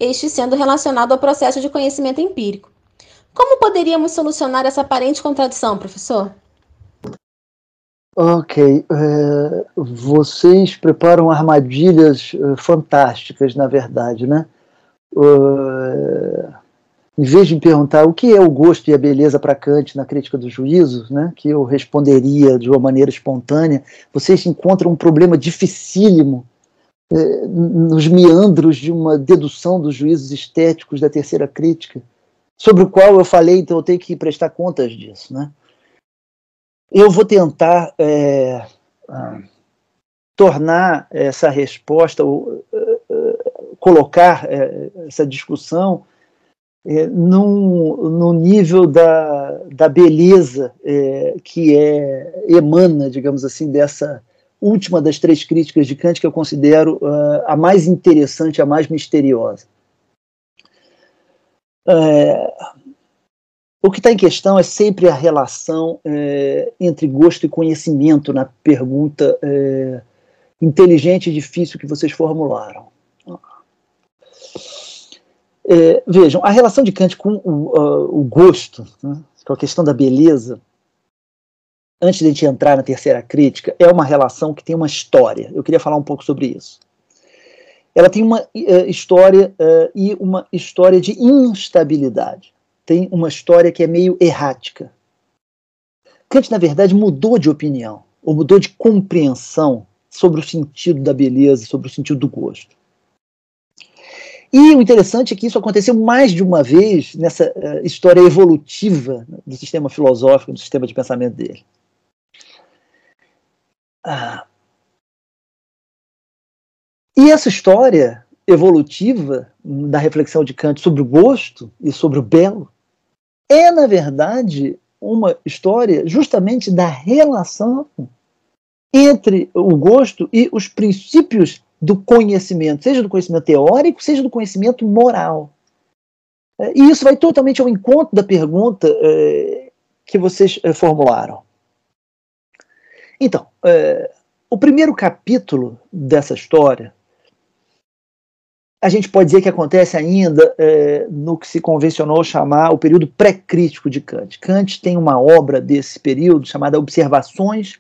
este sendo relacionado ao processo de conhecimento empírico. Como poderíamos solucionar essa aparente contradição, professor? Ok, é, vocês preparam armadilhas é, fantásticas, na verdade, né? É, em vez de me perguntar o que é o gosto e a beleza para Kant na crítica do juízo, né, que eu responderia de uma maneira espontânea, vocês encontram um problema dificílimo é, nos meandros de uma dedução dos juízos estéticos da terceira crítica, sobre o qual eu falei, então eu tenho que prestar contas disso. Né? Eu vou tentar é, tornar essa resposta, ou, uh, colocar essa discussão num, no nível da, da beleza que é emana, digamos assim, dessa última das três críticas de Kant que eu considero uh, a mais interessante, a mais misteriosa. É, o que está em questão é sempre a relação é, entre gosto e conhecimento na pergunta é, inteligente e difícil que vocês formularam. É, vejam, a relação de Kant com o, uh, o gosto, né, com a questão da beleza, antes de a gente entrar na terceira crítica, é uma relação que tem uma história. Eu queria falar um pouco sobre isso. Ela tem uma uh, história uh, e uma história de instabilidade. Tem uma história que é meio errática. Kant, na verdade, mudou de opinião, ou mudou de compreensão sobre o sentido da beleza, sobre o sentido do gosto. E o interessante é que isso aconteceu mais de uma vez nessa uh, história evolutiva do sistema filosófico, do sistema de pensamento dele. Ah. E essa história evolutiva da reflexão de Kant sobre o gosto e sobre o belo é, na verdade, uma história justamente da relação entre o gosto e os princípios do conhecimento, seja do conhecimento teórico, seja do conhecimento moral. E isso vai totalmente ao encontro da pergunta é, que vocês é, formularam. Então, é, o primeiro capítulo dessa história, a gente pode dizer que acontece ainda é, no que se convencionou chamar o período pré-crítico de Kant. Kant tem uma obra desse período chamada Observações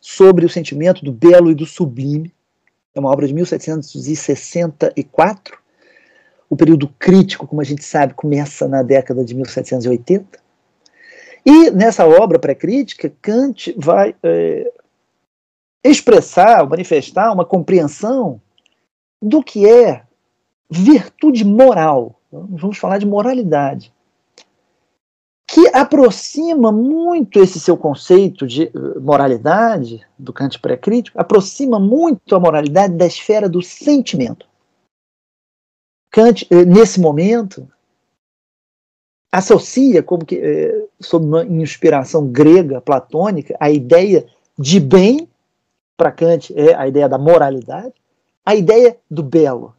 sobre o sentimento do belo e do sublime. É uma obra de 1764. O período crítico, como a gente sabe, começa na década de 1780. E nessa obra pré-crítica, Kant vai é, expressar, manifestar uma compreensão do que é virtude moral. Vamos falar de moralidade. Que aproxima muito esse seu conceito de eh, moralidade, do Kant pré-crítico, aproxima muito a moralidade da esfera do sentimento. Kant, eh, nesse momento, associa, como que, eh, sob uma inspiração grega, platônica, a ideia de bem, para Kant é a ideia da moralidade, a ideia do belo.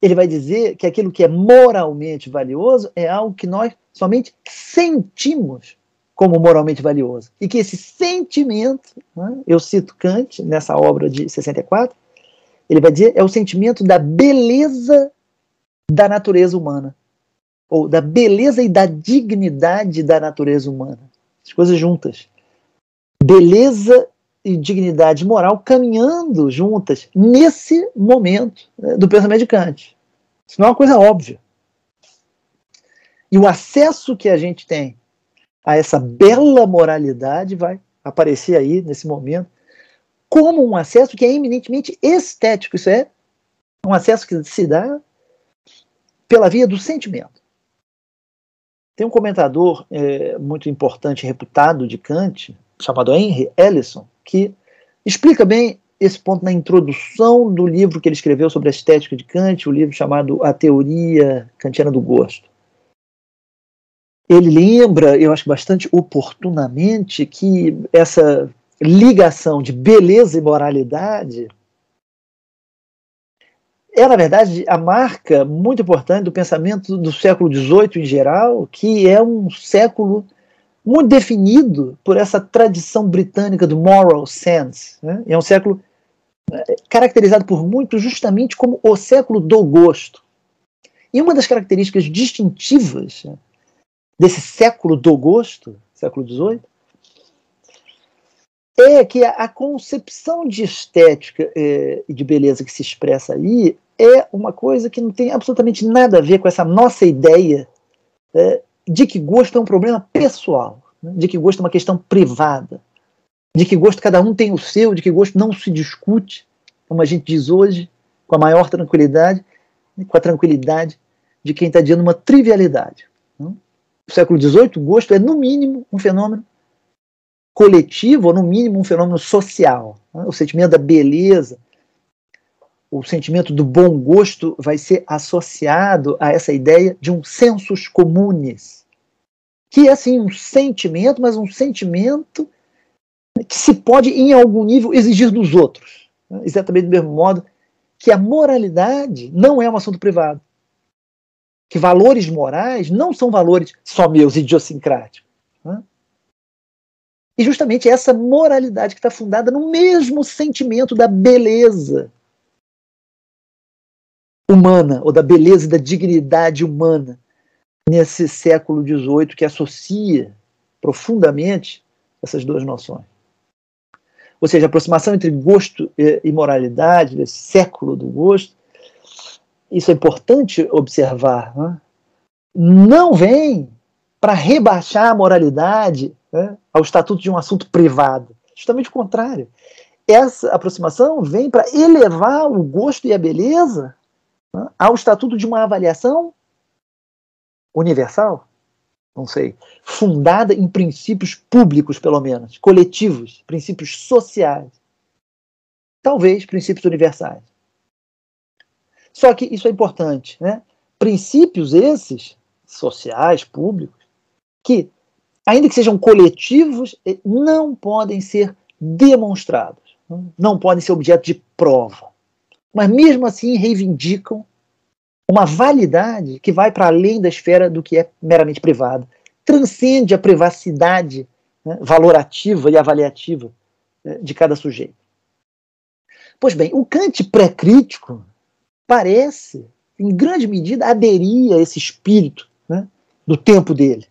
Ele vai dizer que aquilo que é moralmente valioso é algo que nós somente sentimos como moralmente valioso. E que esse sentimento, né, eu cito Kant nessa obra de 64, ele vai dizer é o sentimento da beleza da natureza humana, ou da beleza e da dignidade da natureza humana. As coisas juntas. Beleza e dignidade moral caminhando juntas nesse momento né, do pensamento de Kant. Isso não é uma coisa óbvia. E o acesso que a gente tem a essa bela moralidade vai aparecer aí nesse momento como um acesso que é eminentemente estético. Isso é um acesso que se dá pela via do sentimento. Tem um comentador é, muito importante, reputado de Kant, chamado Henry Ellison, que explica bem esse ponto na introdução do livro que ele escreveu sobre a estética de Kant, o livro chamado A Teoria Kantiana do Gosto. Ele lembra, eu acho bastante oportunamente, que essa ligação de beleza e moralidade é, na verdade, a marca muito importante do pensamento do século XVIII em geral, que é um século muito definido por essa tradição britânica do moral sense. Né? É um século é, caracterizado por muitos justamente como o século do gosto. E uma das características distintivas né, desse século do gosto, século XVIII, é que a, concepção de estética é, e de beleza que se expressa aí é uma coisa que não tem absolutamente nada a ver com essa nossa ideia é, de que gosto é um problema pessoal, né? de que gosto é uma questão privada, de que gosto cada um tem o seu, de que gosto não se discute, como a gente diz hoje, com a maior tranquilidade, com a tranquilidade de quem está dizendo uma trivialidade século XVIII, o gosto é, no mínimo, um fenômeno coletivo, ou no mínimo, um fenômeno social. Né? O sentimento da beleza, o sentimento do bom gosto vai ser associado a essa ideia de um sensus comunes, que é, assim, um sentimento, mas um sentimento que se pode, em algum nível, exigir dos outros. Né? Exatamente do mesmo modo que a moralidade não é um assunto privado que valores morais não são valores só meus, idiosincráticos. E justamente essa moralidade que está fundada no mesmo sentimento da beleza humana, ou da beleza e da dignidade humana, nesse século XVIII que associa profundamente essas duas noções. Ou seja, a aproximação entre gosto e moralidade, desse século do gosto, isso é importante observar, né? não vem para rebaixar a moralidade né, ao estatuto de um assunto privado. Justamente o contrário. Essa aproximação vem para elevar o gosto e a beleza né, ao estatuto de uma avaliação universal, não sei, fundada em princípios públicos, pelo menos, coletivos, princípios sociais. Talvez princípios universais. Só que isso é importante, né? Princípios esses, sociais, públicos, que, ainda que sejam coletivos, eh, não podem ser demonstrados, não podem ser objeto de prova. Mas mesmo assim reivindicam uma validade que vai para além da esfera do que é meramente privado, transcende a privacidade né, valorativa e avaliativa né, de cada sujeito. Pois bem, o Kant pré-crítico parece, em grande medida, aderir a esse espírito né, do tempo dele,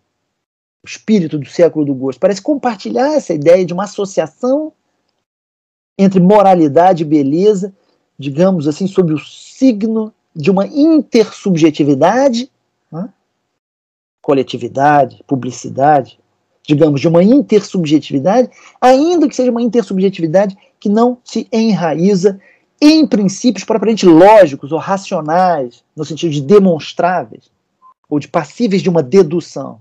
o espírito do século do gosto. Parece compartilhar essa ideia de uma associação entre moralidade e beleza, digamos assim, sob o signo de uma intersubjetividade, né, coletividade, publicidade, digamos, de uma intersubjetividade, ainda que seja uma intersubjetividade que não se enraiza em princípios propriamente lógicos ou racionais, no sentido de demonstráveis, ou de passíveis de uma dedução.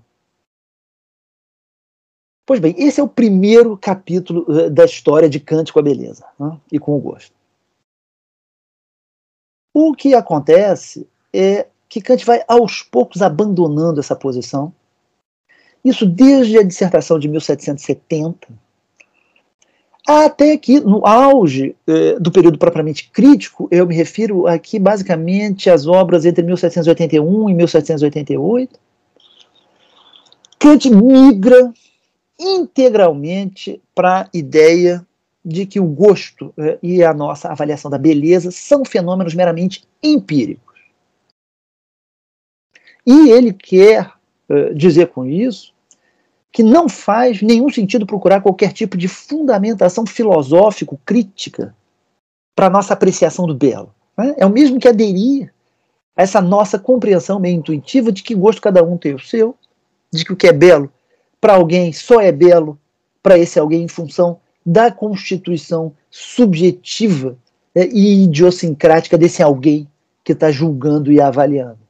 Pois bem, esse é o primeiro capítulo eh, da história de Kant com a beleza né, e com o gosto. O que acontece é que Kant vai aos poucos abandonando essa posição. Isso desde a dissertação de 1770, até que no auge eh, do período propriamente crítico, eu me refiro aqui basicamente às obras entre 1781 e 1788. Kant migra integralmente para a ideia de que o gosto eh, e a nossa avaliação da beleza são fenômenos meramente empíricos. E ele quer eh, dizer com isso que não faz nenhum sentido procurar qualquer tipo de fundamentação filosófico-crítica para a nossa apreciação do belo. Né? É o mesmo que aderir a essa nossa compreensão meio intuitiva de que gosto cada um tem o seu, de que o que é belo para alguém só é belo para esse alguém em função da constituição subjetiva né, e idiosincrática desse alguém que está julgando e avaliando.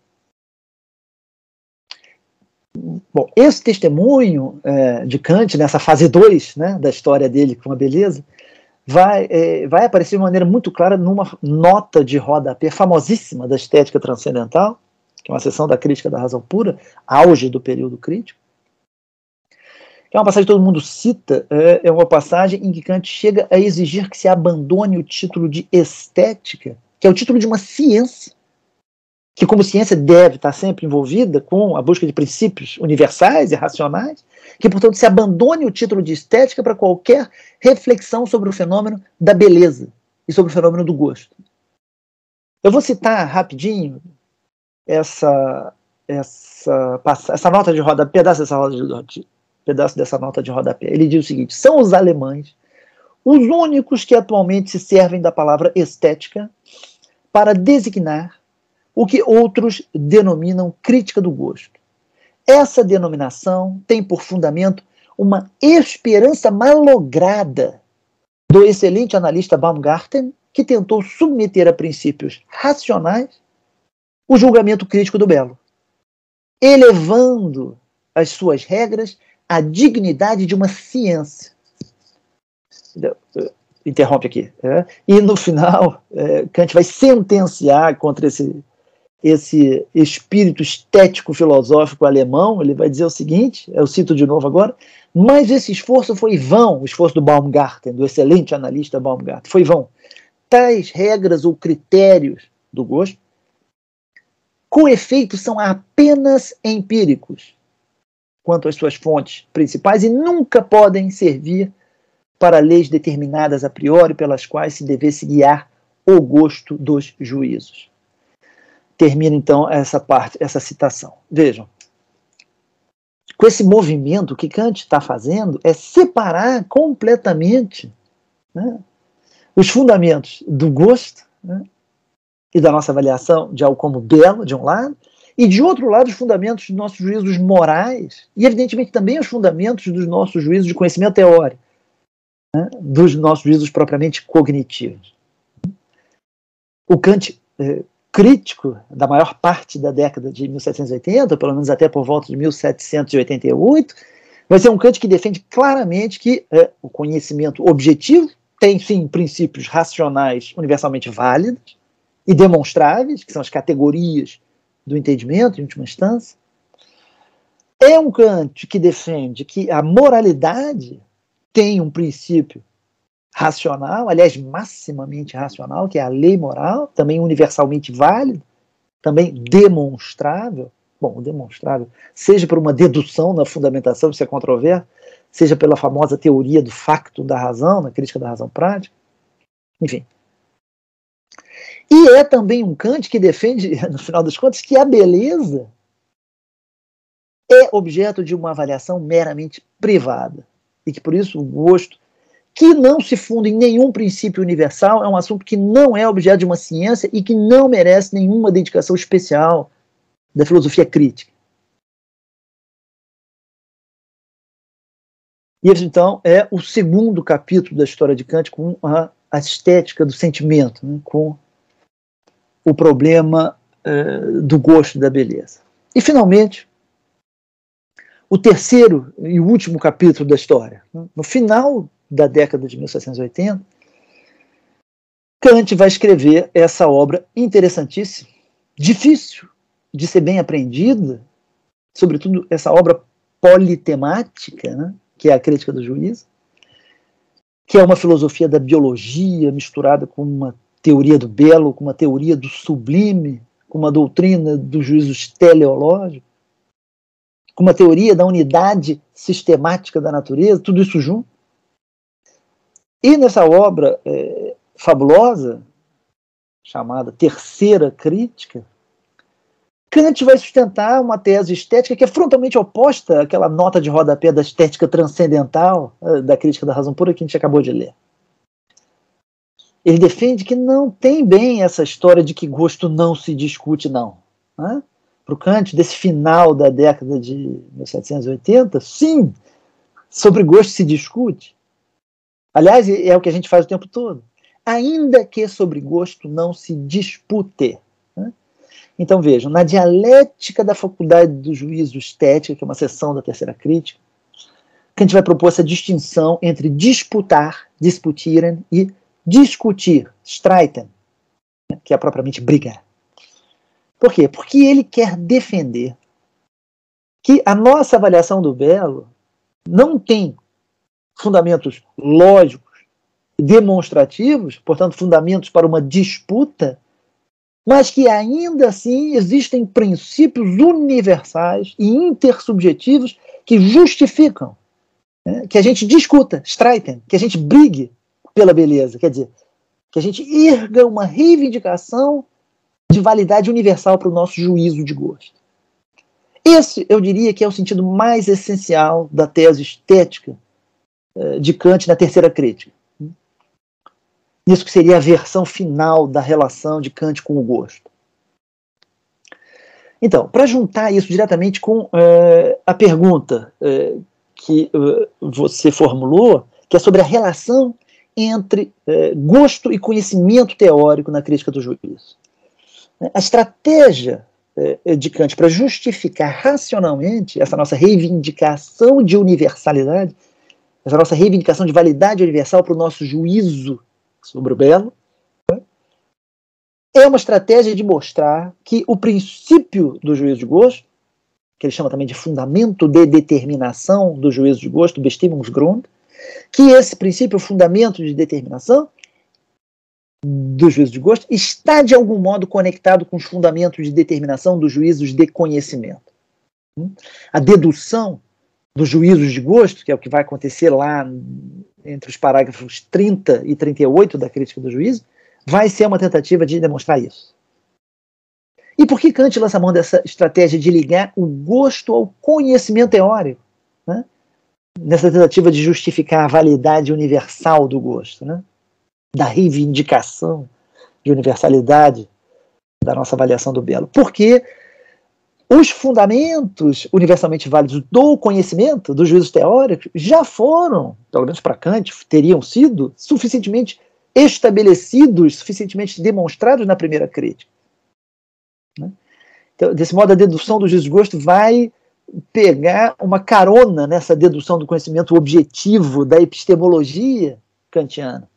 Bom, esse testemunho é, de Kant, nessa fase 2 né, da história dele com a beleza, vai, é, vai aparecer de maneira muito clara numa nota de rodapé famosíssima da estética transcendental, que é uma seção da crítica da razão pura, auge do período crítico. É uma passagem que todo mundo cita, é, é uma passagem em que Kant chega a exigir que se abandone o título de estética, que é o título de uma ciência, que como ciência deve estar sempre envolvida com a busca de princípios universais e racionais, que portanto se abandone o título de estética para qualquer reflexão sobre o fenômeno da beleza e sobre o fenômeno do gosto. Eu vou citar rapidinho essa essa essa nota de rodapé, pedaço dessa roda de, pedaço dessa nota de rodapé. Ele diz o seguinte: são os alemães os únicos que atualmente se servem da palavra estética para designar o que outros denominam crítica do gosto. Essa denominação tem por fundamento uma esperança malograda do excelente analista Baumgarten, que tentou submeter a princípios racionais o julgamento crítico do belo, elevando as suas regras à dignidade de uma ciência. Interrompe aqui. É? E no final, é, Kant vai sentenciar contra esse esse espírito estético filosófico alemão, ele vai dizer o seguinte, eu cito de novo agora, mas esse esforço foi vão, o esforço do Baumgarten, do excelente analista Baumgarten, foi vão. Tais regras ou critérios do gosto, com efeito, são apenas empíricos quanto às suas fontes principais e nunca podem servir para leis determinadas a priori pelas quais se devesse guiar o gosto dos juízos termina então essa parte, essa citação. Vejam, com esse movimento, que Kant está fazendo é separar completamente né, os fundamentos do gosto né, e da nossa avaliação de algo como belo, de um lado, e de outro lado, os fundamentos dos nossos juízos morais, e evidentemente também os fundamentos dos nossos juízos de conhecimento teórico, né, dos nossos juízos propriamente cognitivos. O Kant eh, crítico da maior parte da década de 1780, pelo menos até por volta de 1788, vai ser um Kant que defende claramente que é, o conhecimento objetivo tem, sim, princípios racionais universalmente válidos e demonstráveis, que são as categorias do entendimento, em última instância. É um Kant que defende que a moralidade tem um princípio racional, aliás, maximamente racional, que é a lei moral, também universalmente válido, também demonstrável. Bom, demonstrável, seja por uma dedução na fundamentação, isso é controverso, seja pela famosa teoria do facto da razão, na crítica da razão prática, enfim. E é também um Kant que defende, no final das contas, que a beleza é objeto de uma avaliação meramente privada e que por isso o gosto que não se funda em nenhum princípio universal, é um assunto que não é objeto de uma ciência e que não merece nenhuma dedicação especial da filosofia crítica. E esse, então, é o segundo capítulo da história de Kant com a, a estética do sentimento, né, com o problema uh, do gosto da beleza. E, finalmente, o terceiro e último capítulo da história. No final da década de 1780, Kant vai escrever essa obra interessantíssima, difícil de ser bem aprendida, sobretudo essa obra politemática, né, que é a crítica do juízo, que é uma filosofia da biologia misturada com uma teoria do belo, com uma teoria do sublime, com uma doutrina dos juízos teleológicos, com uma teoria da unidade sistemática da natureza, tudo isso junto. E nessa obra é, fabulosa, chamada Terceira Crítica, Kant vai sustentar uma tese estética que é frontalmente oposta àquela nota de rodapé da estética transcendental, eh, da crítica da razão pura que a gente acabou de ler. Ele defende que não tem bem essa história de que gosto não se discute, não. Né? Para o Kant, desse final da década de 1780, sim, sobre gosto se discute. Aliás, é o que a gente faz o tempo todo. Ainda que sobre gosto não se dispute. Então vejam, na dialética da faculdade do juízo estética, que é uma seção da terceira crítica, gente vai propor essa distinção entre disputar, disputirem e discutir, streiten, né, que é propriamente brigar. Por quê? Porque ele quer defender que a nossa avaliação do belo não tem fundamentos lógicos, demonstrativos, portanto, fundamentos para uma disputa mas que ainda assim existem princípios universais e intersubjetivos que justificam né, que a gente discuta, streiten, que a gente brigue pela beleza, quer dizer, que a gente erga uma reivindicação de validade universal para o nosso juízo de gosto. Esse, eu diria, que é o sentido mais essencial da tese estética eh, de Kant na terceira crítica. Isso que seria a versão final da relação de Kant com o gosto. Então, para juntar isso diretamente com é, a pergunta é, que é, você formulou, que é sobre a relação entre gosto e conhecimento teórico na crítica do juízo. A estratégia de Kant para justificar racionalmente essa nossa reivindicação de universalidade, essa nossa reivindicação de validade universal para o nosso juízo sobre o belo, né? é uma estratégia de mostrar que o princípio do juízo de gosto, que ele chama também de fundamento de determinação do juízo de gosto, Bestimmungsgrund, que esse princípio, fundamento de determinação do juízo de gosto, está de algum modo conectado com os fundamentos de determinação dos juízos de conhecimento. A dedução dos juízos de gosto, que é o que vai acontecer lá entre os parágrafos 30 e 38 da crítica do juízo, vai ser uma tentativa de demonstrar isso. E por que Kant lança a mão dessa estratégia de ligar o gosto ao conhecimento teórico? Né? Nessa tentativa de justificar a validade universal do gosto, né? da reivindicação de universalidade da nossa avaliação do belo. Porque os fundamentos universalmente válidos do conhecimento, dos juízos teóricos, já foram, pelo menos para Kant, teriam sido suficientemente estabelecidos, suficientemente demonstrados na primeira crítica. Né? Então, desse modo, a dedução do juízo de gosto vai pegar uma carona nessa dedução do conhecimento objetivo da epistemologia kantiana.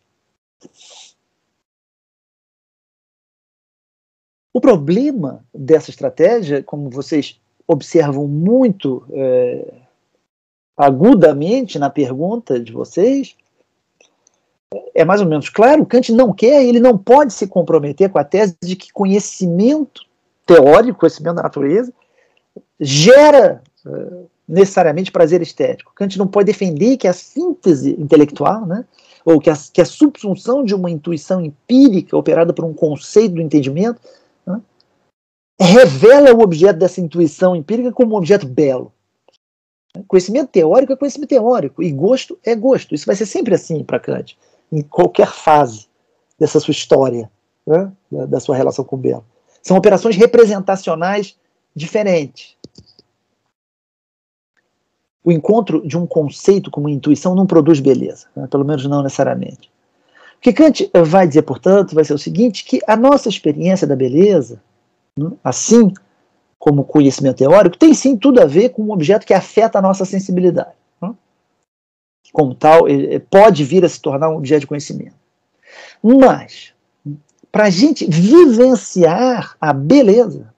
O problema dessa estratégia, como vocês observam muito é, agudamente na pergunta de vocês, é mais ou menos claro, Kant não quer, ele não pode se comprometer com a tese de que conhecimento teórico, conhecimento da natureza, gera é, necessariamente prazer estético. Kant não pode defender que a síntese intelectual, né, ou que a, que a subsunção de uma intuição empírica operada por um conceito do entendimento, revela o objeto dessa intuição empírica como um objeto belo. Conhecimento teórico é conhecimento teórico, e gosto é gosto. Isso vai ser sempre assim para Kant, em qualquer fase dessa sua história, né? da, da sua relação com o belo. São operações representacionais diferentes. O encontro de um conceito com uma intuição não produz beleza, né? pelo menos não necessariamente. O que Kant vai dizer, portanto, vai ser o seguinte: que a nossa experiência da beleza assim como conhecimento teórico, tem sim tudo a ver com um objeto que afeta a nossa sensibilidade. Como tal, pode vir a se tornar um objeto de conhecimento. Mas, para a gente vivenciar a beleza, né,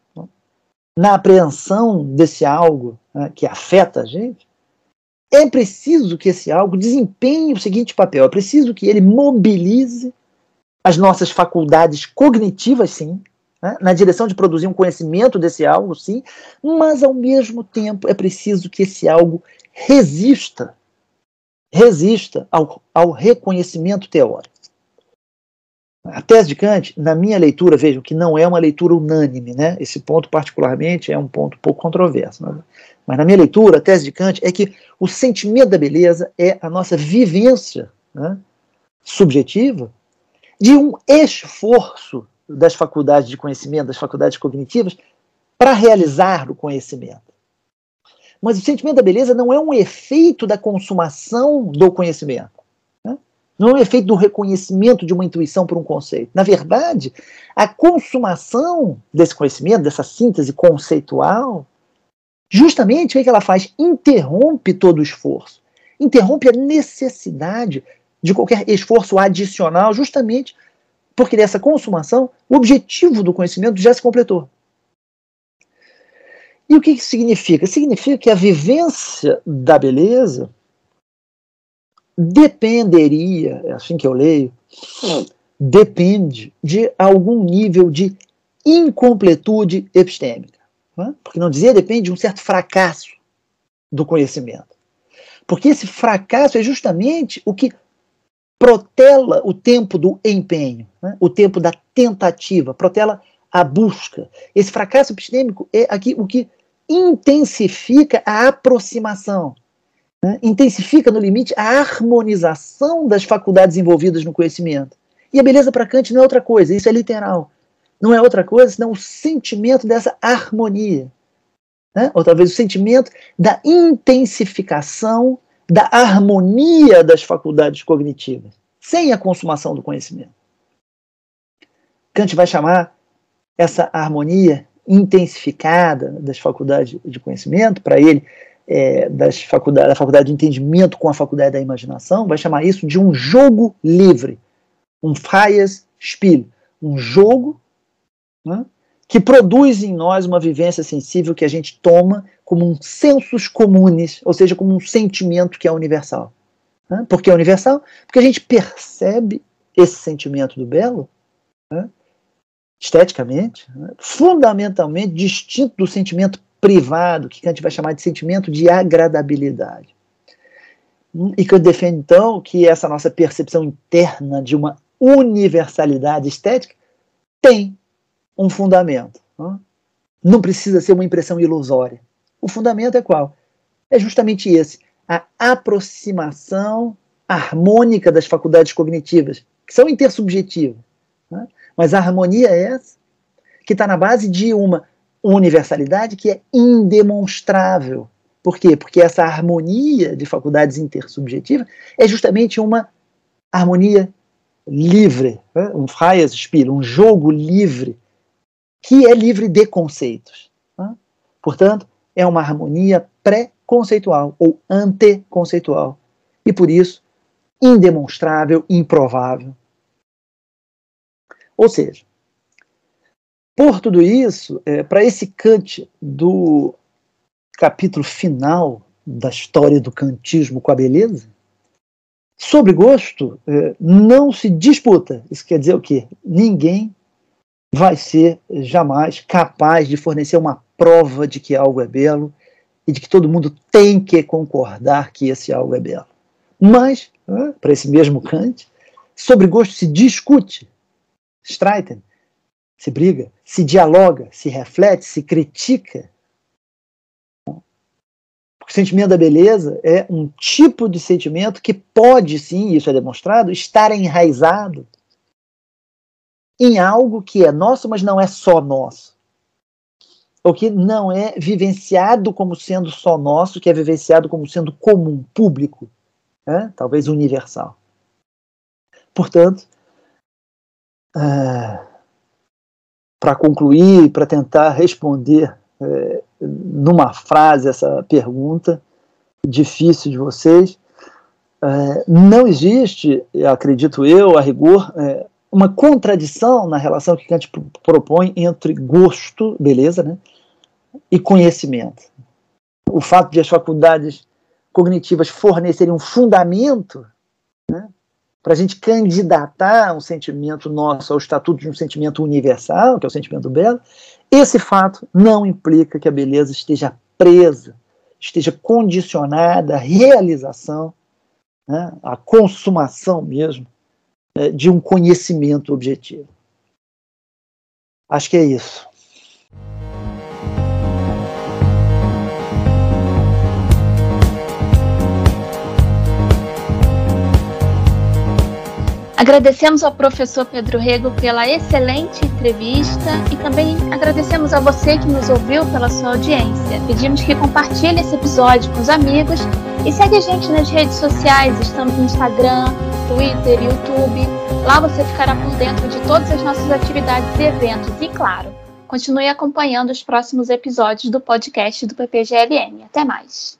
na apreensão desse algo né, que afeta a gente, é preciso que esse algo desempenhe o seguinte papel: é preciso que ele mobilize as nossas faculdades cognitivas, sim, né, na direção de produzir um conhecimento desse algo, sim, mas ao mesmo tempo é preciso que esse algo resista, resista ao, ao reconhecimento teórico. A tese de Kant, na minha leitura, vejam que não é uma leitura unânime, né? Esse ponto, particularmente, é um ponto pouco controverso. Né? Mas na minha leitura, a tese de Kant é que o sentimento da beleza é a nossa vivência né, subjetiva de um esforço das faculdades de conhecimento, das faculdades cognitivas, para realizar o conhecimento. Mas o sentimento da beleza não é um efeito da consumação do conhecimento. Não é efeito do reconhecimento de uma intuição por um conceito. Na verdade, a consumação desse conhecimento, dessa síntese conceitual, justamente o que ela faz? Interrompe todo o esforço. Interrompe a necessidade de qualquer esforço adicional, justamente porque nessa consumação, o objetivo do conhecimento já se completou. E o que isso significa? Significa que a vivência da beleza dependeria, é assim que eu leio, depende de algum nível de incompletude epistêmica. Né? Porque não dizia depende de um certo fracasso do conhecimento. Porque esse fracasso é justamente o que protela o tempo do empenho, né? o tempo da tentativa, protela a busca. Esse fracasso epistêmico é aqui o que intensifica a aproximação, né? intensifica no limite a harmonização das faculdades envolvidas no conhecimento. E a beleza para Kant não é outra coisa, isso é literal. Não é outra coisa senão o sentimento dessa harmonia. Né? Ou talvez o sentimento da intensificação da harmonia das faculdades cognitivas, sem a consumação do conhecimento. Kant vai chamar essa harmonia intensificada das faculdades de conhecimento, para ele, é, das faculdade, da faculdade de entendimento com a faculdade da imaginação, vai chamar isso de um jogo livre, um freies Spiel, um jogo né, que produz em nós uma vivência sensível que a gente toma como um sensus comunes, ou seja, como um sentimento que é universal. Né? Por que é universal? Porque a gente percebe esse sentimento do belo né, esteticamente, né, fundamentalmente distinto do sentimento privado, que gente vai chamar de sentimento de agradabilidade. E que eu defendo, então, que essa nossa percepção interna de uma universalidade estética tem um fundamento. Não precisa ser uma impressão ilusória. O fundamento é qual? É justamente esse: a aproximação harmônica das faculdades cognitivas, que são intersubjetivas. Né? Mas a harmonia é essa, que está na base de uma universalidade que é indemonstrável. Por quê? Porque essa harmonia de faculdades intersubjetivas é justamente uma harmonia livre, né? um freies Spiel, um jogo livre que é livre de conceitos. Tá? Portanto, é uma harmonia pré-conceitual ou anteconceitual. E por isso, indemonstrável, improvável. Ou seja, por tudo isso, é, para esse Kant do capítulo final da história do kantismo com a beleza, sobre gosto é, não se disputa. Isso quer dizer o quê? Ninguém vai ser jamais capaz de fornecer uma prova de que algo é belo e de que todo mundo tem que concordar que esse algo é belo. Mas, para esse mesmo Kant, sobre gosto se discute, Streiten, se briga, se dialoga, se reflete, se critica. O sentimento da beleza é um tipo de sentimento que pode, sim, isso é demonstrado, estar enraizado em algo que é nosso, mas não é só nosso. Ou que não é vivenciado como sendo só nosso, que é vivenciado como sendo comum, público, né? talvez universal. Portanto, é, para concluir, para tentar responder é, numa frase essa pergunta difícil de vocês, é, não existe, acredito eu, a rigor, é, uma contradição na relação que Kant propõe entre gosto, beleza, né, e conhecimento. O fato de as faculdades cognitivas fornecerem um fundamento né, para a gente candidatar um sentimento nosso ao estatuto de um sentimento universal, que é o sentimento belo, esse fato não implica que a beleza esteja presa, esteja condicionada à realização, né, à consumação mesmo é, de um conhecimento objetivo. Acho que é isso. Agradecemos ao professor Pedro Rego pela excelente entrevista e também agradecemos a você que nos ouviu pela sua audiência. Pedimos que compartilhe esse episódio com os amigos e segue a gente nas redes sociais. Estamos no Instagram, Twitter, YouTube. Lá você ficará por dentro de todas as nossas atividades e eventos. E claro, continue acompanhando os próximos episódios do podcast do PPGLN. Até mais!